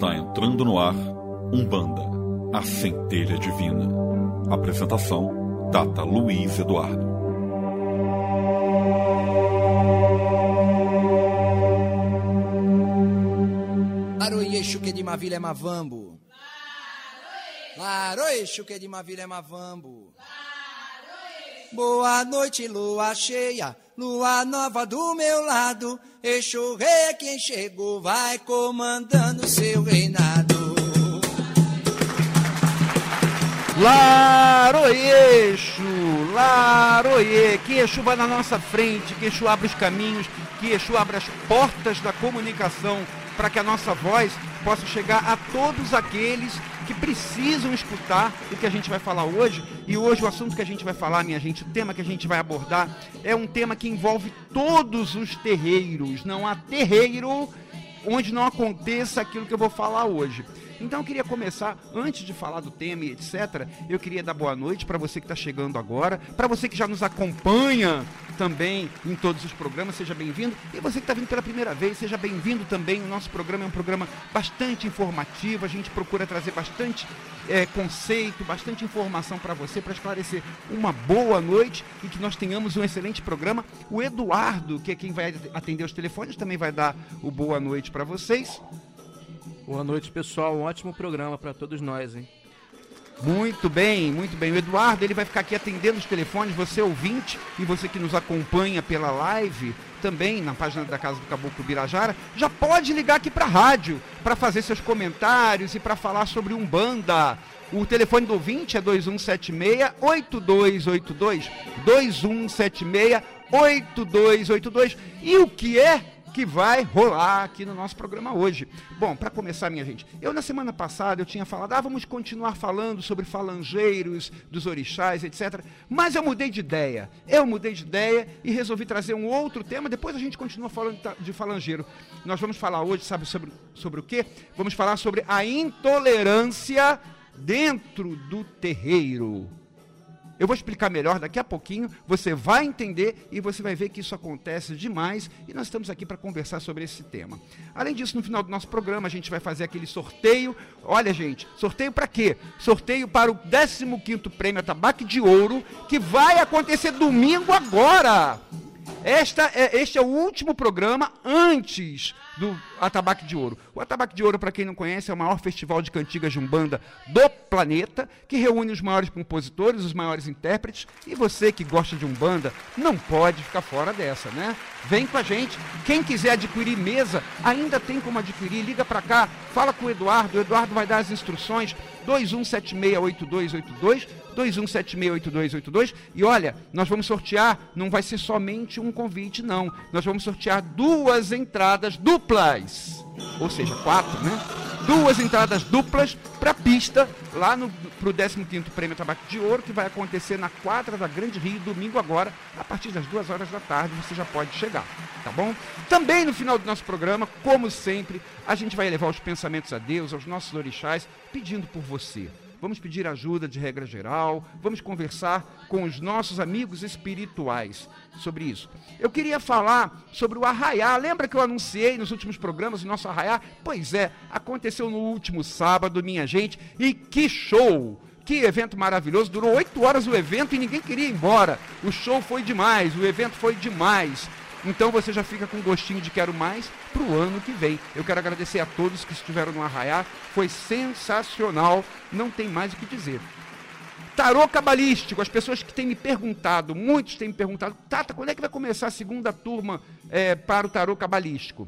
Está entrando no ar Umbanda, a centelha divina. Apresentação: Data Luiz Eduardo. Laroie que de Mavilha é Mavambo. Laroie que de Mavilha é Mavambo. Boa noite, lua cheia, lua nova do meu lado. Exu rei é quem chegou, vai comandando seu reinado. Laroie, Exu, Laroie, que Exu vai na nossa frente, que Exu abre os caminhos, que Exu abre as portas da comunicação para que a nossa voz possa chegar a todos aqueles que precisam escutar o que a gente vai falar hoje. E hoje o assunto que a gente vai falar, minha gente, o tema que a gente vai abordar é um tema que envolve todos os terreiros. Não há terreiro onde não aconteça aquilo que eu vou falar hoje. Então eu queria começar, antes de falar do tema e etc., eu queria dar boa noite para você que está chegando agora, para você que já nos acompanha também em todos os programas, seja bem-vindo. E você que está vindo pela primeira vez, seja bem-vindo também. O nosso programa é um programa bastante informativo, a gente procura trazer bastante é, conceito, bastante informação para você, para esclarecer uma boa noite e que nós tenhamos um excelente programa. O Eduardo, que é quem vai atender os telefones, também vai dar o boa noite para vocês. Boa noite, pessoal. Um ótimo programa para todos nós, hein? Muito bem, muito bem. O Eduardo ele vai ficar aqui atendendo os telefones, você ouvinte e você que nos acompanha pela live, também na página da Casa do Caboclo Birajara, já pode ligar aqui para a rádio para fazer seus comentários e para falar sobre Umbanda. O telefone do ouvinte é 2176-8282. 2176-8282. E o que é que vai rolar aqui no nosso programa hoje. Bom, para começar, minha gente, eu na semana passada eu tinha falado, ah, vamos continuar falando sobre falangeiros, dos orixás, etc. Mas eu mudei de ideia. Eu mudei de ideia e resolvi trazer um outro tema. Depois a gente continua falando de falangeiro. Nós vamos falar hoje, sabe sobre, sobre o quê? Vamos falar sobre a intolerância dentro do terreiro. Eu vou explicar melhor daqui a pouquinho, você vai entender e você vai ver que isso acontece demais e nós estamos aqui para conversar sobre esse tema. Além disso, no final do nosso programa, a gente vai fazer aquele sorteio. Olha, gente, sorteio para quê? Sorteio para o 15º Prêmio Tabaco de Ouro, que vai acontecer domingo agora. Esta é, este é o último programa antes do Atabaque de Ouro. O Atabaque de Ouro, para quem não conhece, é o maior festival de cantigas de Umbanda do planeta, que reúne os maiores compositores, os maiores intérpretes, e você que gosta de Umbanda não pode ficar fora dessa, né? Vem com a gente. Quem quiser adquirir mesa, ainda tem como adquirir. Liga para cá, fala com o Eduardo. O Eduardo vai dar as instruções. 21768282, 21768282. E olha, nós vamos sortear, não vai ser somente um convite, não. Nós vamos sortear duas entradas duplas. Ou seja, quatro, né? Duas entradas duplas para a pista, lá no pro 15º Prêmio Tabaco de Ouro, que vai acontecer na quadra da Grande Rio, domingo agora, a partir das duas horas da tarde, você já pode chegar, tá bom? Também no final do nosso programa, como sempre, a gente vai levar os pensamentos a Deus, aos nossos orixás, pedindo por você vamos pedir ajuda de regra geral, vamos conversar com os nossos amigos espirituais sobre isso. Eu queria falar sobre o arraiá. Lembra que eu anunciei nos últimos programas o nosso arraiá? Pois é, aconteceu no último sábado, minha gente, e que show! Que evento maravilhoso, durou oito horas o evento e ninguém queria ir embora. O show foi demais, o evento foi demais. Então você já fica com gostinho de quero mais para o ano que vem. Eu quero agradecer a todos que estiveram no Arraiá, foi sensacional, não tem mais o que dizer. Tarô cabalístico, as pessoas que têm me perguntado, muitos têm me perguntado, Tata, quando é que vai começar a segunda turma é, para o tarô cabalístico?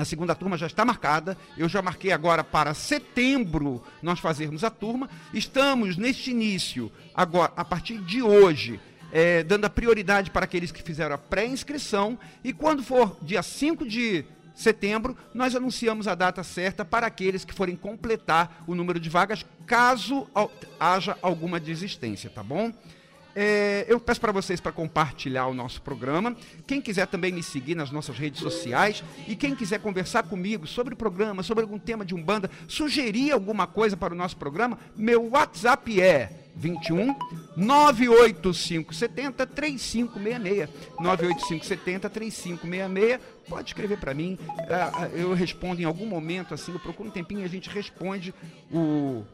A segunda turma já está marcada. Eu já marquei agora para setembro nós fazermos a turma. Estamos neste início, agora, a partir de hoje, é, dando a prioridade para aqueles que fizeram a pré-inscrição. E quando for dia 5 de setembro, nós anunciamos a data certa para aqueles que forem completar o número de vagas, caso haja alguma desistência, tá bom? É, eu peço para vocês para compartilhar o nosso programa. Quem quiser também me seguir nas nossas redes sociais e quem quiser conversar comigo sobre o programa, sobre algum tema de Umbanda, sugerir alguma coisa para o nosso programa, meu WhatsApp é 21 98570 3566. 98570 3566. Pode escrever para mim. Uh, eu respondo em algum momento, assim, eu procuro um tempinho e a gente responde o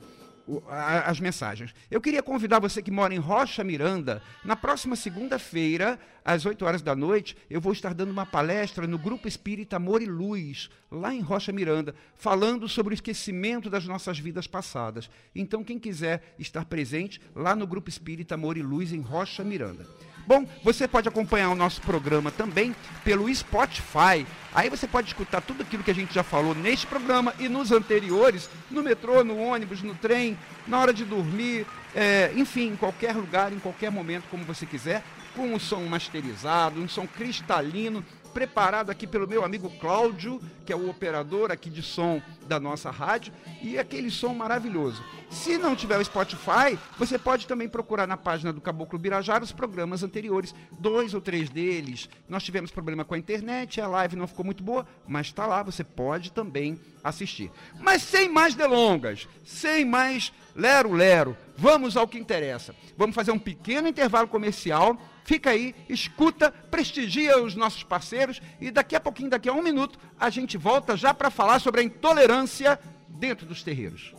as mensagens. Eu queria convidar você que mora em Rocha Miranda, na próxima segunda-feira, às 8 horas da noite, eu vou estar dando uma palestra no Grupo Espírita Amor e Luz, lá em Rocha Miranda, falando sobre o esquecimento das nossas vidas passadas. Então, quem quiser estar presente, lá no Grupo Espírita Amor e Luz, em Rocha Miranda. Bom, você pode acompanhar o nosso programa também pelo Spotify. Aí você pode escutar tudo aquilo que a gente já falou neste programa e nos anteriores, no metrô, no ônibus, no trem, na hora de dormir, é, enfim, em qualquer lugar, em qualquer momento, como você quiser, com um som masterizado, um som cristalino, preparado aqui pelo meu amigo Cláudio, que é o operador aqui de som da nossa rádio, e aquele som maravilhoso. Se não tiver o Spotify, você pode também procurar na página do Caboclo Birajara os programas anteriores, dois ou três deles. Nós tivemos problema com a internet, a live não ficou muito boa, mas está lá, você pode também assistir. Mas sem mais delongas, sem mais lero-lero, vamos ao que interessa. Vamos fazer um pequeno intervalo comercial Fica aí, escuta, prestigia os nossos parceiros e daqui a pouquinho, daqui a um minuto, a gente volta já para falar sobre a intolerância dentro dos terreiros.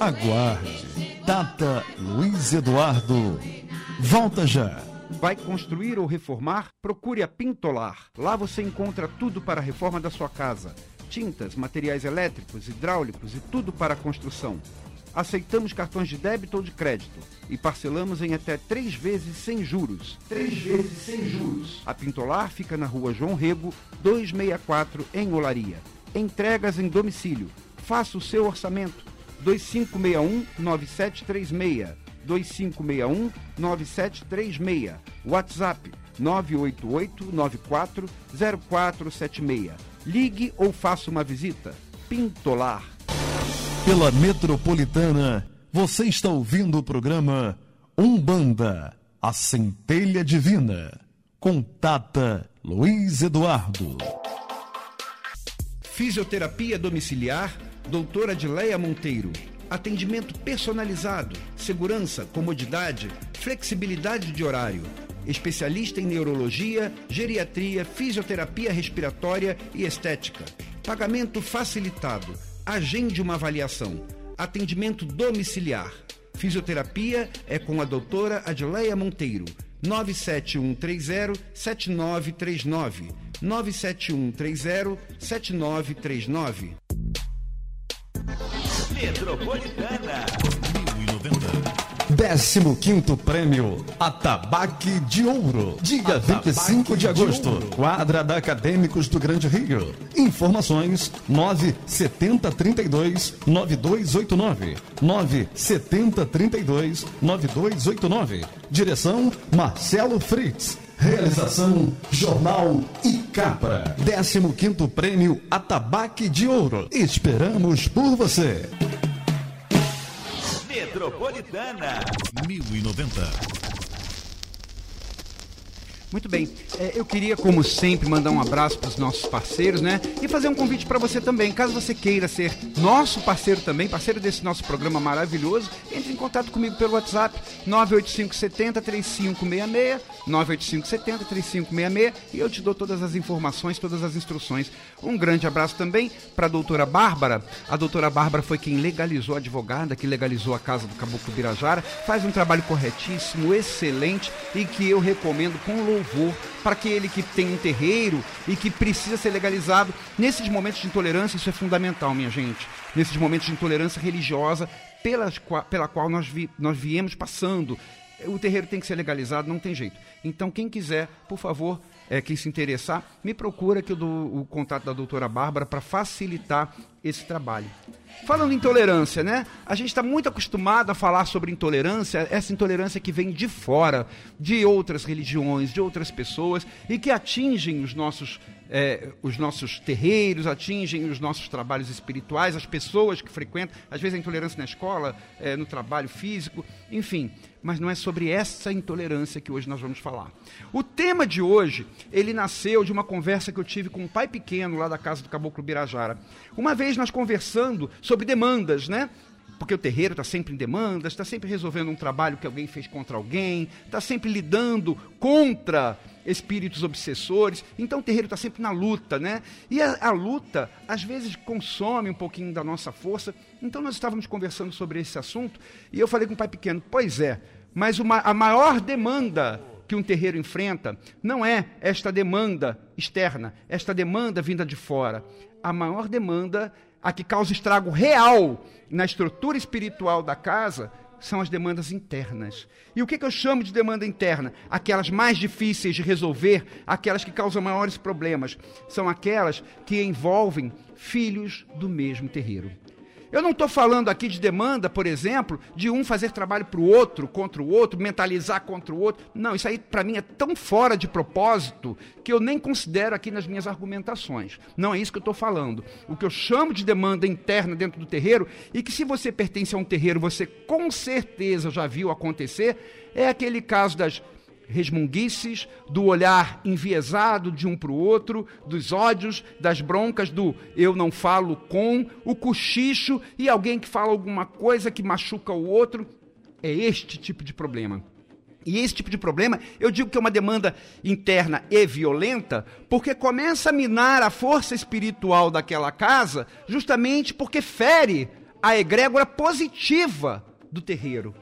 Aguarde. Data Luiz Eduardo. Volta já. Vai construir ou reformar? Procure a Pintolar. Lá você encontra tudo para a reforma da sua casa tintas, materiais elétricos, hidráulicos e tudo para a construção. Aceitamos cartões de débito ou de crédito e parcelamos em até três vezes sem juros. Três vezes sem juros. A Pintolar fica na rua João Rego, 264, em Olaria. Entregas em domicílio. Faça o seu orçamento. 2561-9736. 2561-9736. WhatsApp 988 94 0476 Ligue ou faça uma visita. Pintolar. Pela Metropolitana, você está ouvindo o programa Umbanda, a centelha divina. Contata Luiz Eduardo. Fisioterapia domiciliar, doutora Adileia Monteiro. Atendimento personalizado, segurança, comodidade, flexibilidade de horário especialista em neurologia, geriatria, fisioterapia respiratória e estética. Pagamento facilitado. Agende uma avaliação. Atendimento domiciliar. Fisioterapia é com a doutora Adileia Monteiro. 97130-7939. 97130-7939. Metropolitana 1090. 15 Prêmio Atabaque de Ouro. Dia Atabaque 25 de agosto. De quadra da Acadêmicos do Grande Rio. Informações 97032 9289. 97032 9289. Direção Marcelo Fritz. Realização Jornal e Capra. 15 Prêmio Atabaque de Ouro. Esperamos por você. Metropolitana 1090. Muito bem. É, eu queria, como sempre, mandar um abraço para os nossos parceiros, né? E fazer um convite para você também. Caso você queira ser nosso parceiro também, parceiro desse nosso programa maravilhoso, entre em contato comigo pelo WhatsApp 985 70 3566, 985 70 3566 e eu te dou todas as informações, todas as instruções. Um grande abraço também para a doutora Bárbara. A doutora Bárbara foi quem legalizou a advogada, que legalizou a casa do Caboclo Birajara. Faz um trabalho corretíssimo, excelente e que eu recomendo com louvor louvor para aquele que tem um terreiro e que precisa ser legalizado. Nesses momentos de intolerância, isso é fundamental, minha gente. Nesses momentos de intolerância religiosa pelas, pela qual nós, vi, nós viemos passando. O terreiro tem que ser legalizado, não tem jeito. Então, quem quiser, por favor, é, quem se interessar, me procura que o contato da doutora Bárbara para facilitar esse trabalho. Falando em intolerância, né? A gente está muito acostumado a falar sobre intolerância, essa intolerância que vem de fora, de outras religiões, de outras pessoas e que atingem os nossos, é, os nossos terreiros, atingem os nossos trabalhos espirituais, as pessoas que frequentam, às vezes a intolerância na escola, é, no trabalho físico, enfim. Mas não é sobre essa intolerância que hoje nós vamos falar. O tema de hoje ele nasceu de uma conversa que eu tive com um pai pequeno lá da casa do Caboclo Birajara. Uma vez nós conversando sobre demandas, né? Porque o terreiro está sempre em demandas, está sempre resolvendo um trabalho que alguém fez contra alguém, está sempre lidando contra espíritos obsessores. Então o terreiro está sempre na luta, né? E a, a, luta, às vezes, consome um pouquinho da nossa força. Então nós estávamos conversando sobre esse assunto e eu falei com o pai pequeno: pois é, mas uma, a maior demanda que um terreiro enfrenta não é esta demanda externa, esta demanda vinda de fora. A maior demanda, a que causa estrago real na estrutura espiritual da casa, são as demandas internas. E o que, que, eu chamo de demanda interna? Aquelas mais difíceis de resolver, aquelas que causam maiores problemas. São aquelas que envolvem filhos do mesmo terreiro. Eu não estou falando aqui de demanda, por exemplo, de um fazer trabalho para o outro, contra o outro, mentalizar contra o outro. Não, isso aí para mim é tão fora de propósito que eu nem considero aqui nas minhas argumentações. Não é isso que eu estou falando. O que eu chamo de demanda interna dentro do terreiro, e que se você pertence a um terreiro, você com certeza já viu acontecer, é aquele caso das resmunguices, do olhar enviesado de um para o outro, dos ódios, das broncas, do eu não falo com, o cochicho e alguém que fala alguma coisa que machuca o outro. É este tipo de problema. E esse tipo de problema, eu digo que é uma demanda interna e violenta, porque começa a minar a força espiritual daquela casa, justamente porque fere a egrégora positiva do terreiro.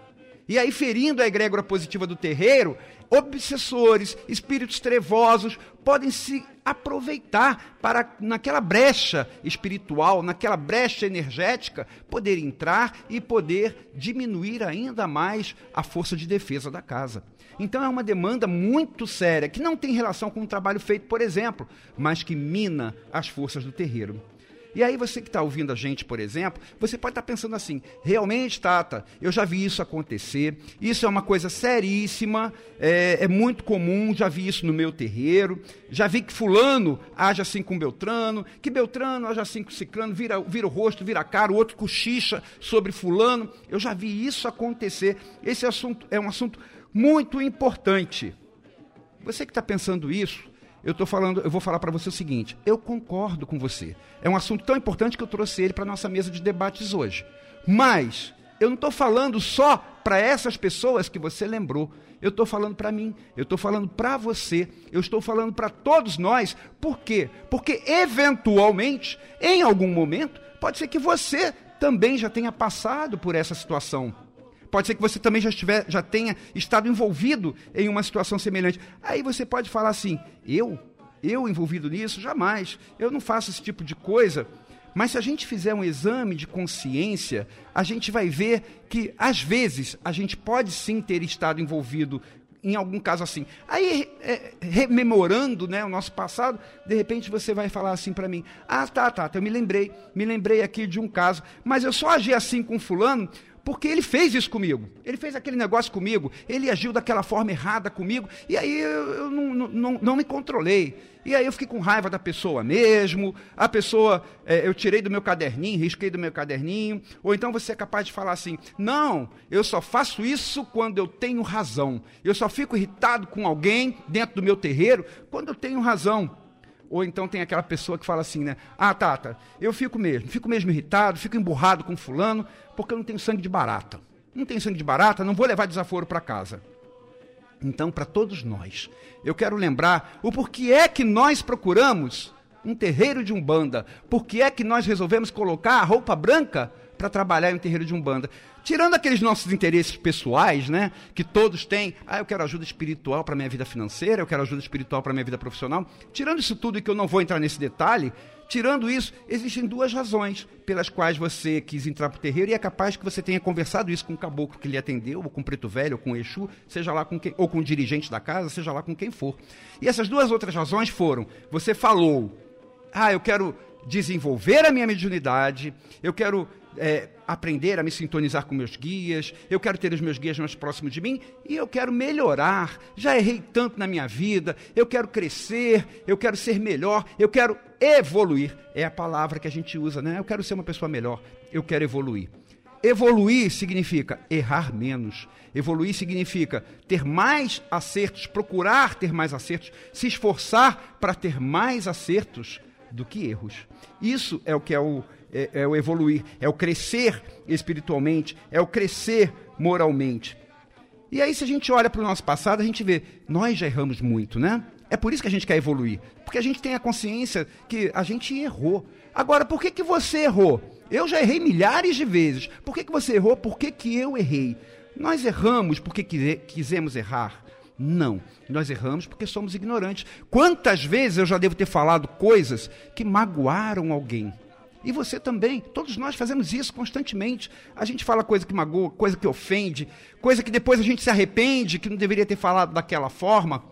E aí, ferindo a egrégora positiva do terreiro, obsessores, espíritos trevosos podem se aproveitar para, naquela brecha espiritual, naquela brecha energética, poder entrar e poder diminuir ainda mais a força de defesa da casa. Então é uma demanda muito séria, que não tem relação com o trabalho feito, por exemplo, mas que mina as forças do terreiro. E aí você que está ouvindo a gente, por exemplo, você pode estar tá pensando assim, realmente, Tata, eu já vi isso acontecer, isso é uma coisa seríssima, é, é muito comum, já vi isso no meu terreiro, já vi que fulano age assim com Beltrano, que Beltrano age assim com Ciclano, vira, vira o rosto, vira a cara, o outro cochicha sobre fulano, eu já vi isso acontecer. Esse assunto é um assunto muito importante. Você que está pensando isso, eu tô falando, eu vou falar para você o seguinte: eu concordo com você. É um assunto tão importante que eu trouxe ele para nossa mesa de debates hoje. Mas eu não estou falando só para essas pessoas que você lembrou. Eu estou falando para mim, eu estou falando para você, eu estou falando para todos nós. Por quê? Porque, eventualmente, em algum momento, pode ser que você também já tenha passado por essa situação. Pode ser que você também já, estiver, já tenha estado envolvido em uma situação semelhante. Aí você pode falar assim: eu? Eu envolvido nisso? Jamais. Eu não faço esse tipo de coisa. Mas se a gente fizer um exame de consciência, a gente vai ver que, às vezes, a gente pode sim ter estado envolvido em algum caso assim. Aí, é, rememorando né, o nosso passado, de repente você vai falar assim para mim: Ah, tá, tá, eu me lembrei, me lembrei aqui de um caso, mas eu só agi assim com Fulano porque ele fez isso comigo. Ele fez aquele negócio comigo. Ele agiu daquela forma errada comigo. E aí eu, eu não, não, não, me controlei. E aí eu fiquei com raiva da pessoa mesmo. A pessoa, é, eu tirei do meu caderninho, risquei do meu caderninho. Ou então você é capaz de falar assim: não, eu só faço isso quando eu tenho razão. Eu só fico irritado com alguém dentro do meu terreiro quando eu tenho razão. Ou então tem aquela pessoa que fala assim, né? Ah, Tata, eu fico mesmo, fico mesmo irritado, fico emburrado com fulano, porque eu não tenho sangue de barata. Não tenho sangue de barata, não vou levar desaforo para casa. Então, para todos nós, eu quero lembrar o porquê é que nós procuramos um terreiro de umbanda, por que é que nós resolvemos colocar a roupa branca para trabalhar em um terreiro de umbanda. Tirando aqueles nossos interesses pessoais, né, que todos têm, ah, eu quero ajuda espiritual para minha vida financeira, eu quero ajuda espiritual para minha vida profissional. Tirando isso tudo e que eu não vou entrar nesse detalhe, tirando isso, existem duas razões pelas quais você quis entrar para o terreiro e é capaz que você tenha conversado isso com o caboclo que lhe atendeu, ou com o preto velho, ou com o Exu, seja lá com quem, ou com o dirigente da casa, seja lá com quem for. E essas duas outras razões foram: você falou, ah, eu quero desenvolver a minha mediunidade, eu quero é, aprender a me sintonizar com meus guias, eu quero ter os meus guias mais próximos de mim e eu quero melhorar. Já errei tanto na minha vida, eu quero crescer, eu quero ser melhor, eu quero evoluir. É a palavra que a gente usa, né? Eu quero ser uma pessoa melhor, eu quero evoluir. Evoluir significa errar menos. Evoluir significa ter mais acertos, procurar ter mais acertos, se esforçar para ter mais acertos do que erros. Isso é o que é o, é, é o evoluir, é o crescer espiritualmente, é o crescer moralmente. E aí, se a gente olha para o nosso passado, a gente vê, nós já erramos muito, né? É por isso que a gente quer evoluir. Porque a gente tem a consciência que a gente errou. Agora, por que, que você errou? Eu já errei milhares de vezes. Por que, que você errou? Por que, que eu errei? Nós erramos porque quisemos errar? Não. Nós erramos porque somos ignorantes. Quantas vezes eu já devo ter falado coisas que magoaram alguém? E você também. Todos nós fazemos isso constantemente. A gente fala coisa que magoa, coisa que ofende, coisa que depois a gente se arrepende, que não deveria ter falado daquela forma.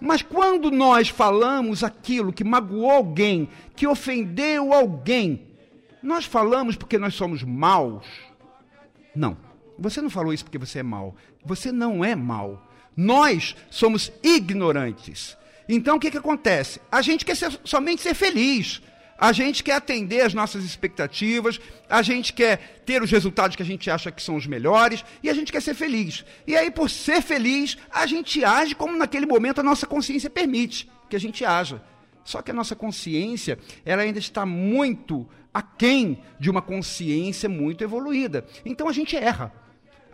Mas quando nós falamos aquilo que magoou alguém, que ofendeu alguém, nós falamos porque nós somos maus? Não. Você não falou isso porque você é mau. Você não é mau. Nós somos ignorantes. Então o que, que acontece? A gente quer ser, somente ser feliz. A gente quer atender às nossas expectativas, a gente quer ter os resultados que a gente acha que são os melhores e a gente quer ser feliz. E aí, por ser feliz, a gente age como naquele momento a nossa consciência permite que a gente haja. Só que a nossa consciência, ela ainda está muito aquém de uma consciência muito evoluída. Então a gente erra.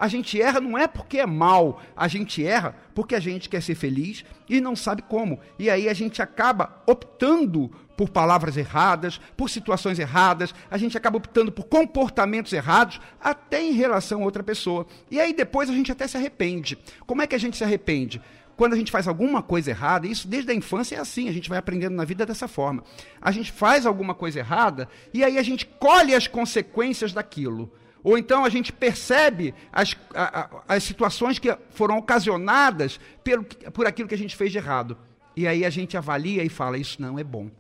A gente erra não é porque é mal, a gente erra porque a gente quer ser feliz e não sabe como. E aí a gente acaba optando por palavras erradas, por situações erradas, a gente acaba optando por comportamentos errados, até em relação a outra pessoa. E aí depois a gente até se arrepende. Como é que a gente se arrepende? Quando a gente faz alguma coisa errada, isso desde a infância é assim, a gente vai aprendendo na vida dessa forma. A gente faz alguma coisa errada e aí a gente colhe as consequências daquilo. Ou então a gente percebe as, a, a, as situações que foram ocasionadas pelo, por aquilo que a gente fez de errado. E aí a gente avalia e fala: Isso não é bom.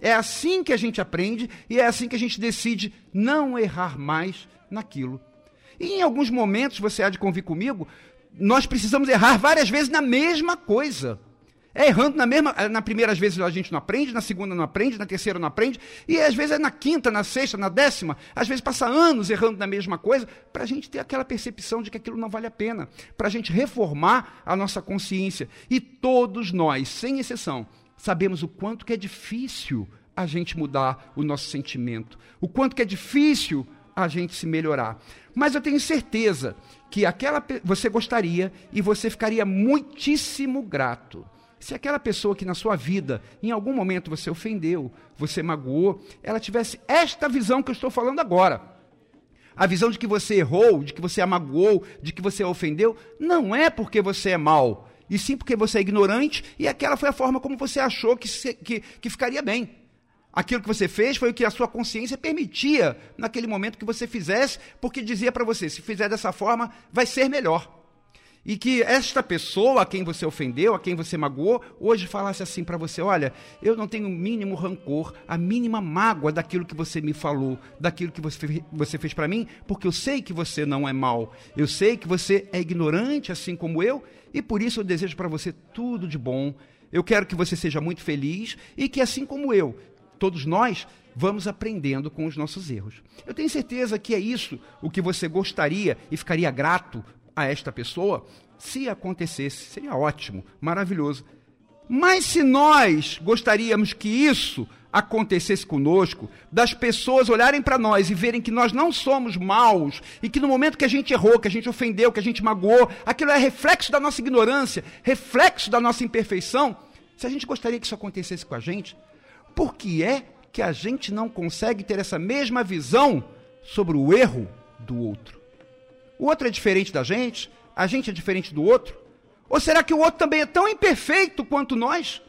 É assim que a gente aprende e é assim que a gente decide não errar mais naquilo. E em alguns momentos, você há de convir comigo, nós precisamos errar várias vezes na mesma coisa. É errando na mesma. Na primeira, às vezes a gente não aprende, na segunda não aprende, na terceira não aprende, e às vezes é na quinta, na sexta, na décima, às vezes passa anos errando na mesma coisa, para a gente ter aquela percepção de que aquilo não vale a pena, para a gente reformar a nossa consciência. E todos nós, sem exceção, sabemos o quanto que é difícil a gente mudar o nosso sentimento, o quanto que é difícil a gente se melhorar. Mas eu tenho certeza que aquela você gostaria e você ficaria muitíssimo grato se aquela pessoa que na sua vida, em algum momento você ofendeu, você magoou, ela tivesse esta visão que eu estou falando agora. A visão de que você errou, de que você a magoou, de que você ofendeu, não é porque você é mal, e sim porque você é ignorante e aquela foi a forma como você achou que, se, que, que ficaria bem. Aquilo que você fez foi o que a sua consciência permitia naquele momento que você fizesse, porque dizia para você: se fizer dessa forma, vai ser melhor. E que esta pessoa a quem você ofendeu, a quem você magoou, hoje falasse assim para você: olha, eu não tenho o mínimo rancor, a mínima mágoa daquilo que você me falou, daquilo que você, você fez para mim, porque eu sei que você não é mal, eu sei que você é ignorante assim como eu, e por isso eu desejo para você tudo de bom. Eu quero que você seja muito feliz e que, assim como eu, todos nós vamos aprendendo com os nossos erros. Eu tenho certeza que é isso o que você gostaria e ficaria grato a esta pessoa, se acontecesse, seria ótimo, maravilhoso. Mas se nós gostaríamos que isso acontecesse conosco, das pessoas olharem para nós e verem que nós não somos maus e que no momento que a gente errou, que a gente ofendeu, que a gente magoou, aquilo é reflexo da nossa ignorância, reflexo da nossa imperfeição, se a gente gostaria que isso acontecesse com a gente, por que é que a gente não consegue ter essa mesma visão sobre o erro do outro? O outro é diferente da gente? A gente é diferente do outro? Ou será que o outro também é tão imperfeito quanto nós?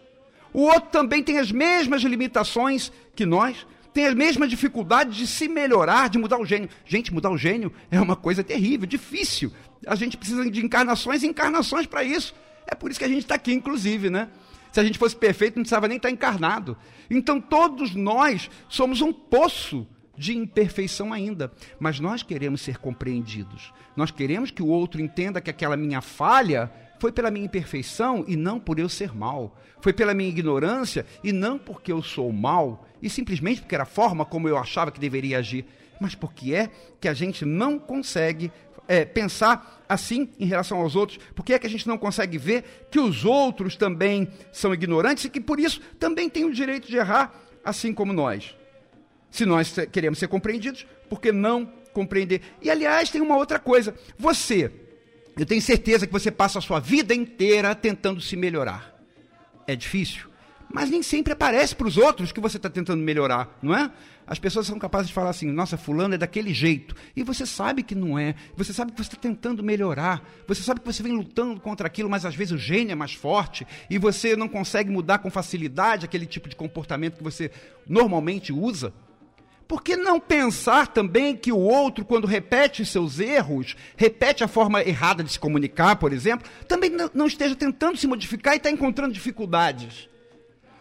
O outro também tem as mesmas limitações que nós? Tem as mesmas dificuldades de se melhorar, de mudar o gênio. Gente, mudar o gênio é uma coisa terrível, difícil. A gente precisa de encarnações e encarnações para isso. É por isso que a gente está aqui, inclusive, né? Se a gente fosse perfeito, não precisava nem estar tá encarnado. Então, todos nós somos um poço de imperfeição ainda, mas nós queremos ser compreendidos. Nós queremos que o outro entenda que aquela minha falha foi pela minha imperfeição e não por eu ser mal. Foi pela minha ignorância e não porque eu sou mal, e simplesmente porque era a forma como eu achava que deveria agir, mas porque é que a gente não consegue é, pensar assim em relação aos outros? Por que é que a gente não consegue ver que os outros também são ignorantes e que por isso também têm o direito de errar, assim como nós? Se nós queremos ser compreendidos, por que não compreender? E aliás, tem uma outra coisa. Você, eu tenho certeza que você passa a sua vida inteira tentando se melhorar. É difícil, mas nem sempre aparece para os outros que você está tentando melhorar, não é? As pessoas são capazes de falar assim: nossa, fulano é daquele jeito. E você sabe que não é. Você sabe que você está tentando melhorar. Você sabe que você vem lutando contra aquilo, mas às vezes o gênio é mais forte e você não consegue mudar com facilidade aquele tipo de comportamento que você normalmente usa. Por que não pensar também que o outro, quando repete seus erros, repete a forma errada de se comunicar, por exemplo, também não esteja tentando se modificar e está encontrando dificuldades?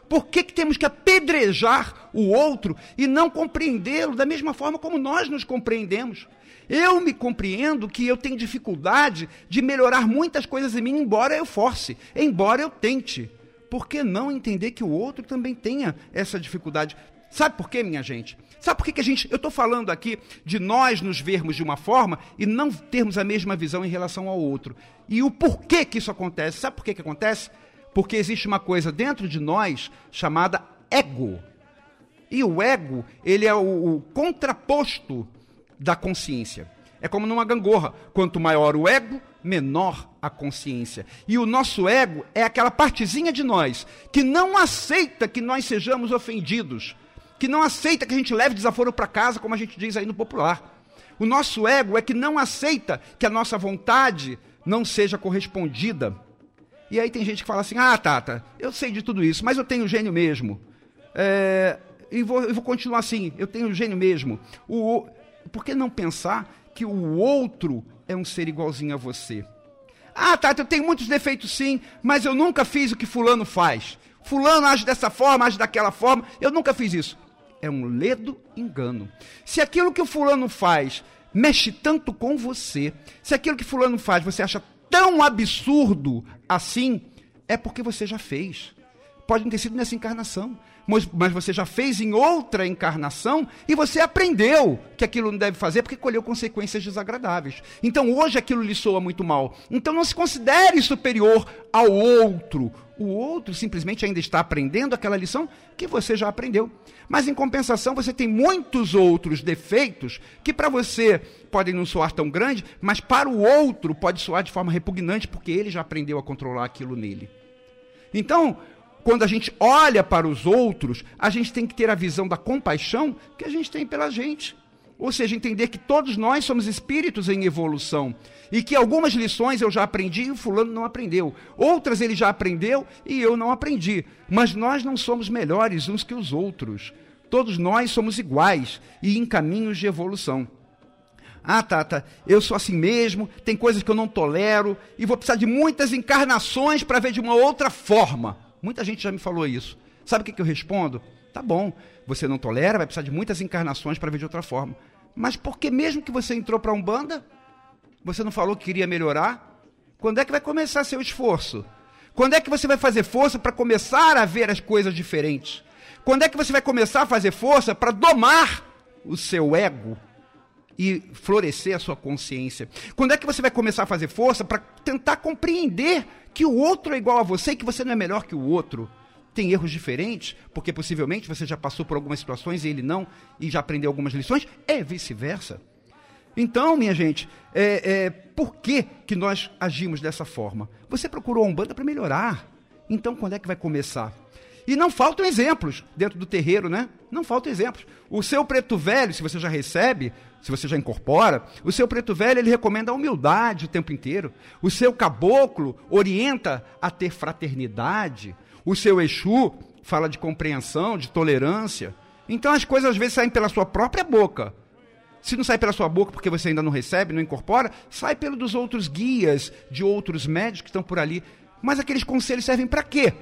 Por que, que temos que apedrejar o outro e não compreendê-lo da mesma forma como nós nos compreendemos? Eu me compreendo que eu tenho dificuldade de melhorar muitas coisas em mim, embora eu force, embora eu tente. Por que não entender que o outro também tenha essa dificuldade? Sabe por quê, minha gente? Sabe por que, que a gente. Eu estou falando aqui de nós nos vermos de uma forma e não termos a mesma visão em relação ao outro. E o porquê que isso acontece? Sabe por que, que acontece? Porque existe uma coisa dentro de nós chamada ego. E o ego, ele é o, o contraposto da consciência. É como numa gangorra. Quanto maior o ego, menor a consciência. E o nosso ego é aquela partezinha de nós que não aceita que nós sejamos ofendidos, que não aceita que a gente leve desaforo para casa, como a gente diz aí no popular. O nosso ego é que não aceita que a nossa vontade não seja correspondida. E aí tem gente que fala assim: ah, Tata, eu sei de tudo isso, mas eu tenho gênio mesmo. É, e vou, eu vou continuar assim: eu tenho gênio mesmo. O, por que não pensar que o outro é um ser igualzinho a você? Ah, Tata, eu tenho muitos defeitos sim, mas eu nunca fiz o que Fulano faz. Fulano age dessa forma, age daquela forma, eu nunca fiz isso. É um ledo engano. Se aquilo que o Fulano faz mexe tanto com você, se aquilo que Fulano faz você acha tão absurdo assim, é porque você já fez. Pode não ter sido nessa encarnação, mas, você já fez em outra encarnação e você aprendeu que aquilo não deve fazer porque colheu consequências desagradáveis. Então hoje aquilo lhe soa muito mal. Então não se considere superior ao outro. O outro simplesmente ainda está aprendendo aquela lição que você já aprendeu. Mas em compensação, você tem muitos outros defeitos que para você podem não soar tão grande, mas para o outro pode soar de forma repugnante porque ele já aprendeu a controlar aquilo nele. Então, quando a gente olha para os outros, a gente tem que ter a visão da compaixão que a gente tem pela gente. Ou seja, entender que todos nós somos espíritos em evolução e que algumas lições eu já aprendi e o fulano não aprendeu. Outras ele já aprendeu e eu não aprendi. Mas nós não somos melhores uns que os outros. Todos nós somos iguais e em caminhos de evolução. Ah, Tata, eu sou assim mesmo, tem coisas que eu não tolero e vou precisar de muitas encarnações para ver de uma outra forma. Muita gente já me falou isso. Sabe o que, que eu respondo? Tá bom, você não tolera, vai precisar de muitas encarnações para ver de outra forma. Mas por que mesmo que você entrou para a Umbanda, você não falou que queria melhorar? Quando é que vai começar seu esforço? Quando é que você vai fazer força para começar a ver as coisas diferentes? Quando é que você vai começar a fazer força para domar o seu ego e florescer a sua consciência? Quando é que você vai começar a fazer força para tentar compreender que o outro é igual a você e que você não é melhor que o outro? tem erros diferentes, porque possivelmente você já passou por algumas situações e ele não, e já aprendeu algumas lições, é vice-versa. Então, minha gente, é, é, por que, que nós agimos dessa forma? Você procurou a Umbanda para melhorar. Então, quando é que vai começar? E não faltam exemplos dentro do terreiro, né? Não faltam exemplos. O seu preto velho, se você já recebe, se você já incorpora, o seu preto velho ele recomenda a humildade o tempo inteiro. O seu caboclo orienta a ter fraternidade. O seu Exu fala de compreensão, de tolerância. Então as coisas às vezes saem pela sua própria boca. Se não sai pela sua boca porque você ainda não recebe, não incorpora, sai pelo dos outros guias, de outros médicos que estão por ali. Mas aqueles conselhos servem para quê?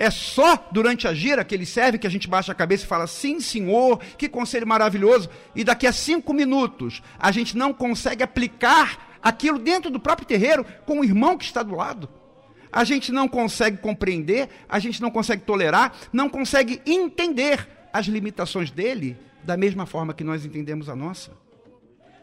É só durante a gira que ele serve que a gente baixa a cabeça e fala, sim, senhor, que conselho maravilhoso. E daqui a cinco minutos a gente não consegue aplicar aquilo dentro do próprio terreiro com o irmão que está do lado. a gente não consegue compreender, a gente não consegue tolerar, não consegue entender as limitações dele da mesma forma que nós entendemos a nossa.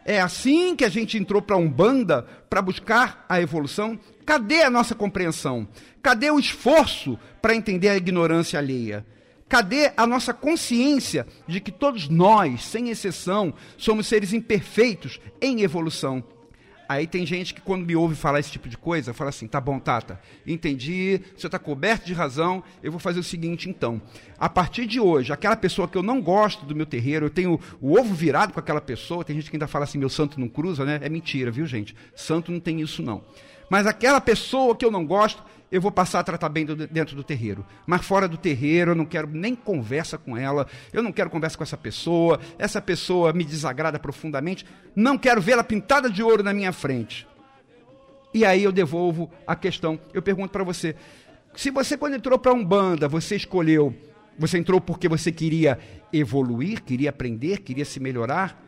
É assim que a gente entrou para a Umbanda para buscar a evolução? Cadê a nossa compreensão? Cadê o esforço para entender a ignorância alheia? Cadê a nossa consciência de que todos nós, sem exceção, somos seres imperfeitos em evolução? Aí tem gente que quando me ouve falar esse tipo de coisa, fala assim: tá bom, Tata, entendi, você está coberto de razão, eu vou fazer o seguinte então. A partir de hoje, aquela pessoa que eu não gosto do meu terreiro, eu tenho o ovo virado com aquela pessoa, tem gente que ainda fala assim: meu santo não cruza, né? É mentira, viu, gente? Santo não tem isso não. Mas aquela pessoa que eu não gosto, eu vou passar a tratar bem do, dentro do terreiro. Mas fora do terreiro, eu não quero nem conversa com ela, eu não quero conversa com essa pessoa, essa pessoa me desagrada profundamente, não quero vê-la pintada de ouro na minha frente. E aí eu devolvo a questão. Eu pergunto para você: se você, quando entrou para Umbanda, você escolheu, você entrou porque você queria evoluir, queria aprender, queria se melhorar?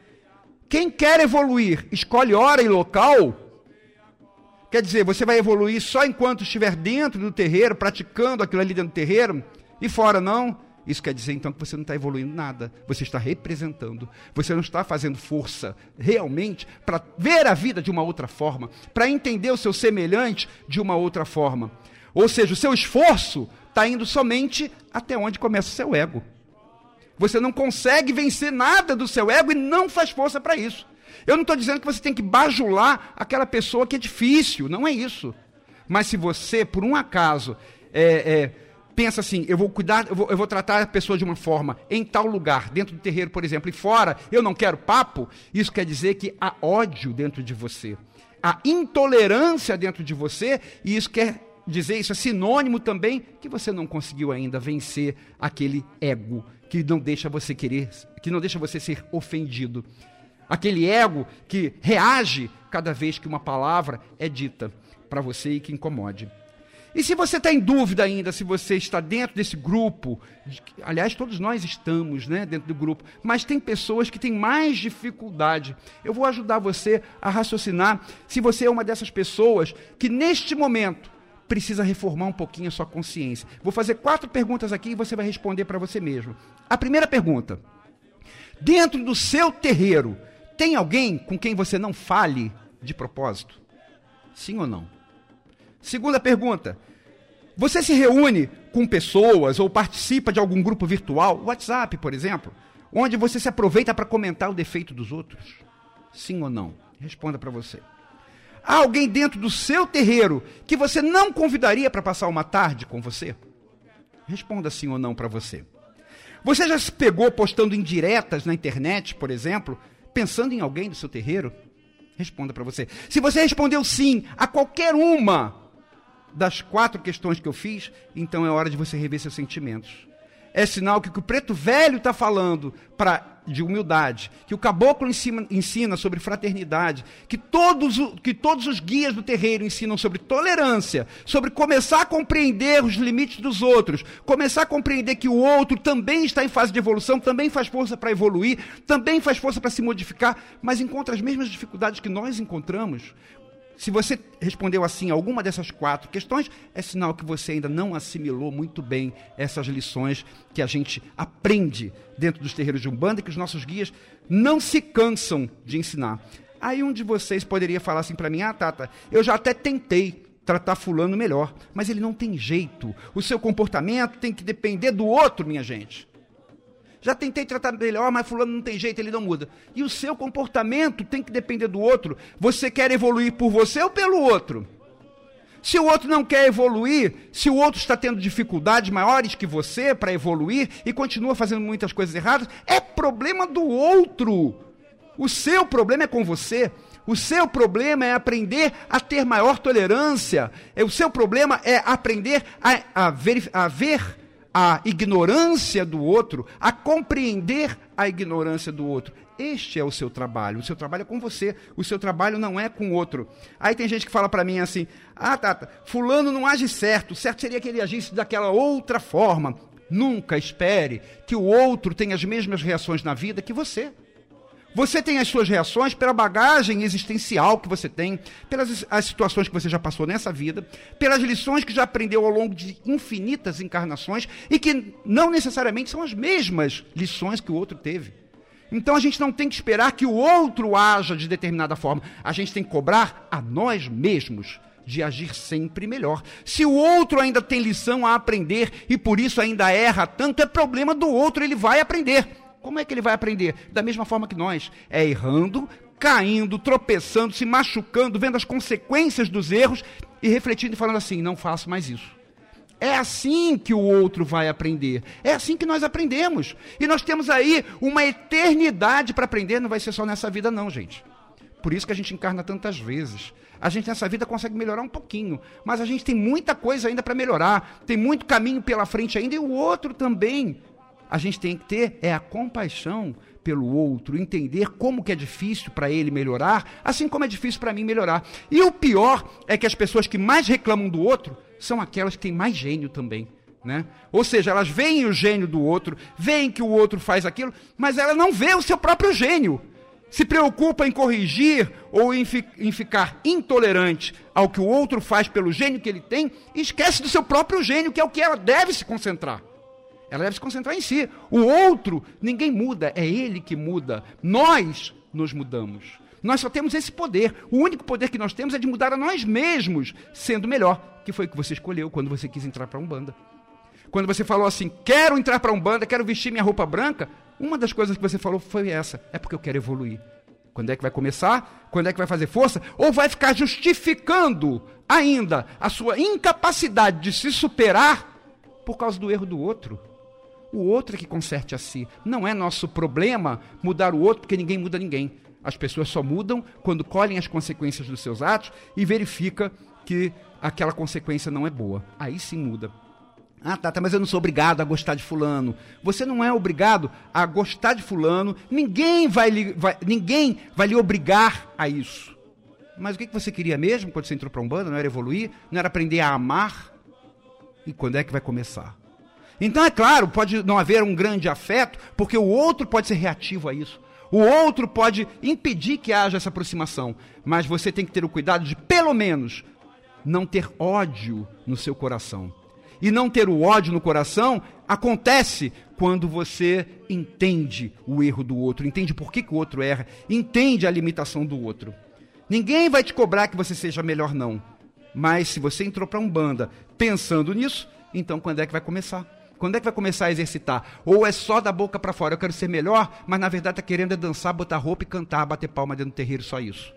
Quem quer evoluir, escolhe hora e local Quer dizer, você vai evoluir só enquanto estiver dentro do terreiro, praticando aquilo ali dentro do terreiro, e fora não. Isso quer dizer então que você não está evoluindo nada, você está representando, você não está fazendo força realmente para ver a vida de uma outra forma, para entender o seu semelhante de uma outra forma. Ou seja, o seu esforço está indo somente até onde começa o seu ego. Você não consegue vencer nada do seu ego e não faz força para isso. Eu não estou dizendo que você tem que bajular aquela pessoa que é difícil, não é isso. Mas se você, por um acaso, é, é, pensa assim, eu vou cuidar, eu vou, eu vou, tratar a pessoa de uma forma em tal lugar, dentro do terreiro, por exemplo, e fora, eu não quero papo, isso quer dizer que há ódio dentro de você. Há intolerância dentro de você, e isso quer dizer, isso é sinônimo também que você não conseguiu ainda vencer aquele ego que não deixa você querer, que não deixa você ser ofendido aquele ego que reage cada vez que uma palavra é dita para você e que incomode. E se você está em dúvida ainda, se você está dentro desse grupo, aliás, todos nós estamos né, dentro do grupo, mas tem pessoas que têm mais dificuldade. Eu vou ajudar você a raciocinar se você é uma dessas pessoas que neste momento precisa reformar um pouquinho a sua consciência. Vou fazer quatro perguntas aqui e você vai responder para você mesmo. A primeira pergunta: dentro do seu terreiro, tem alguém com quem você não fale de propósito? Sim ou não? Segunda pergunta. Você se reúne com pessoas ou participa de algum grupo virtual, WhatsApp, por exemplo, onde você se aproveita para comentar o defeito dos outros? Sim ou não? Responda para você. Há alguém dentro do seu terreiro que você não convidaria para passar uma tarde com você? Responda sim ou não para você. Você já se pegou postando indiretas na internet, por exemplo, pensando em alguém do seu terreiro? Responda para você. Se você respondeu sim a qualquer uma das quatro questões que eu fiz, então é hora de você rever seus sentimentos é sinal que o que o preto velho está falando pra, de humildade, que o caboclo ensina, ensina, sobre fraternidade, que todos, que todos os guias do terreiro ensinam sobre tolerância, sobre começar a compreender os limites dos outros, começar a compreender que o outro também está em fase de evolução, também faz força para evoluir, também faz força para se modificar, mas encontra as mesmas dificuldades que nós encontramos. Se você respondeu assim alguma dessas quatro questões, é sinal que você ainda não assimilou muito bem essas lições que a gente aprende dentro dos terreiros de Umbanda e que os nossos guias não se cansam de ensinar. Aí um de vocês poderia falar assim para mim: "Ah, Tata, eu já até tentei tratar fulano melhor, mas ele não tem jeito. O seu comportamento tem que depender do outro, minha gente. Já tentei tratar melhor, mas fulano não tem jeito, ele não muda. E o seu comportamento tem que depender do outro. Você quer evoluir por você ou pelo outro? Se o outro não quer evoluir, se o outro está tendo dificuldades maiores que você para evoluir e continua fazendo muitas coisas erradas, é problema do outro. O seu problema é com você. O seu problema é aprender a ter maior tolerância. O seu problema é aprender a, a, ver, a ver a ignorância do outro, a compreender a ignorância do outro. Este é o seu trabalho. O seu trabalho é com você. O seu trabalho não é com o outro. Aí tem gente que fala para mim assim: ah, Tata, Fulano não age certo. Certo seria que ele agisse daquela outra forma. Nunca espere que o outro tenha as mesmas reações na vida que você. Você tem as suas reações pela bagagem existencial que você tem, pelas as situações que você já passou nessa vida, pelas lições que já aprendeu ao longo de infinitas encarnações e que não necessariamente são as mesmas lições que o outro teve. Então a gente não tem que esperar que o outro haja de determinada forma. A gente tem que cobrar a nós mesmos de agir sempre melhor. Se o outro ainda tem lição a aprender e por isso ainda erra tanto, é problema do outro, ele vai aprender. Como é que ele vai aprender? Da mesma forma que nós. É errando, caindo, tropeçando, se machucando, vendo as consequências dos erros e refletindo e falando assim: não faço mais isso. É assim que o outro vai aprender. É assim que nós aprendemos. E nós temos aí uma eternidade para aprender, não vai ser só nessa vida, não, gente. Por isso que a gente encarna tantas vezes. A gente nessa vida consegue melhorar um pouquinho, mas a gente tem muita coisa ainda para melhorar, tem muito caminho pela frente ainda e o outro também a gente tem que ter é a compaixão pelo outro, entender como que é difícil para ele melhorar, assim como é difícil para mim melhorar. E o pior é que as pessoas que mais reclamam do outro são aquelas que têm mais gênio também. Né? Ou seja, elas veem o gênio do outro, veem que o outro faz aquilo, mas ela não vê o seu próprio gênio. Se preocupa em corrigir ou em, fi em ficar intolerante ao que o outro faz pelo gênio que ele tem, e esquece do seu próprio gênio, que é o que ela deve se concentrar. Ela deve se concentrar em si. O outro, ninguém muda, é ele que muda. Nós nos mudamos. Nós só temos esse poder. O único poder que nós temos é de mudar a nós mesmos, sendo melhor, que foi o que você escolheu quando você quis entrar para a Umbanda. Quando você falou assim, quero entrar para a Umbanda, quero vestir minha roupa branca, uma das coisas que você falou foi essa: é porque eu quero evoluir. Quando é que vai começar? Quando é que vai fazer força? Ou vai ficar justificando ainda a sua incapacidade de se superar por causa do erro do outro? O outro é que conserte a si. Não é nosso problema mudar o outro, porque ninguém muda ninguém. As pessoas só mudam quando colhem as consequências dos seus atos e verifica que aquela consequência não é boa. Aí sim muda. Ah, tá, mas eu não sou obrigado a gostar de fulano. Você não é obrigado a gostar de fulano. Ninguém vai lhe, vai, ninguém vai lhe obrigar a isso. Mas o que você queria mesmo quando você entrou para um bando? Não era evoluir? Não era aprender a amar? E quando é que vai começar? Então, é claro, pode não haver um grande afeto, porque o outro pode ser reativo a isso. O outro pode impedir que haja essa aproximação. Mas você tem que ter o cuidado de, pelo menos, não ter ódio no seu coração. E não ter o ódio no coração acontece quando você entende o erro do outro, entende por que, que o outro erra, entende a limitação do outro. Ninguém vai te cobrar que você seja melhor, não. Mas se você entrou para um banda pensando nisso, então quando é que vai começar? Quando é que vai começar a exercitar? Ou é só da boca para fora, eu quero ser melhor, mas na verdade está querendo é dançar, botar roupa e cantar, bater palma dentro do terreiro, só isso.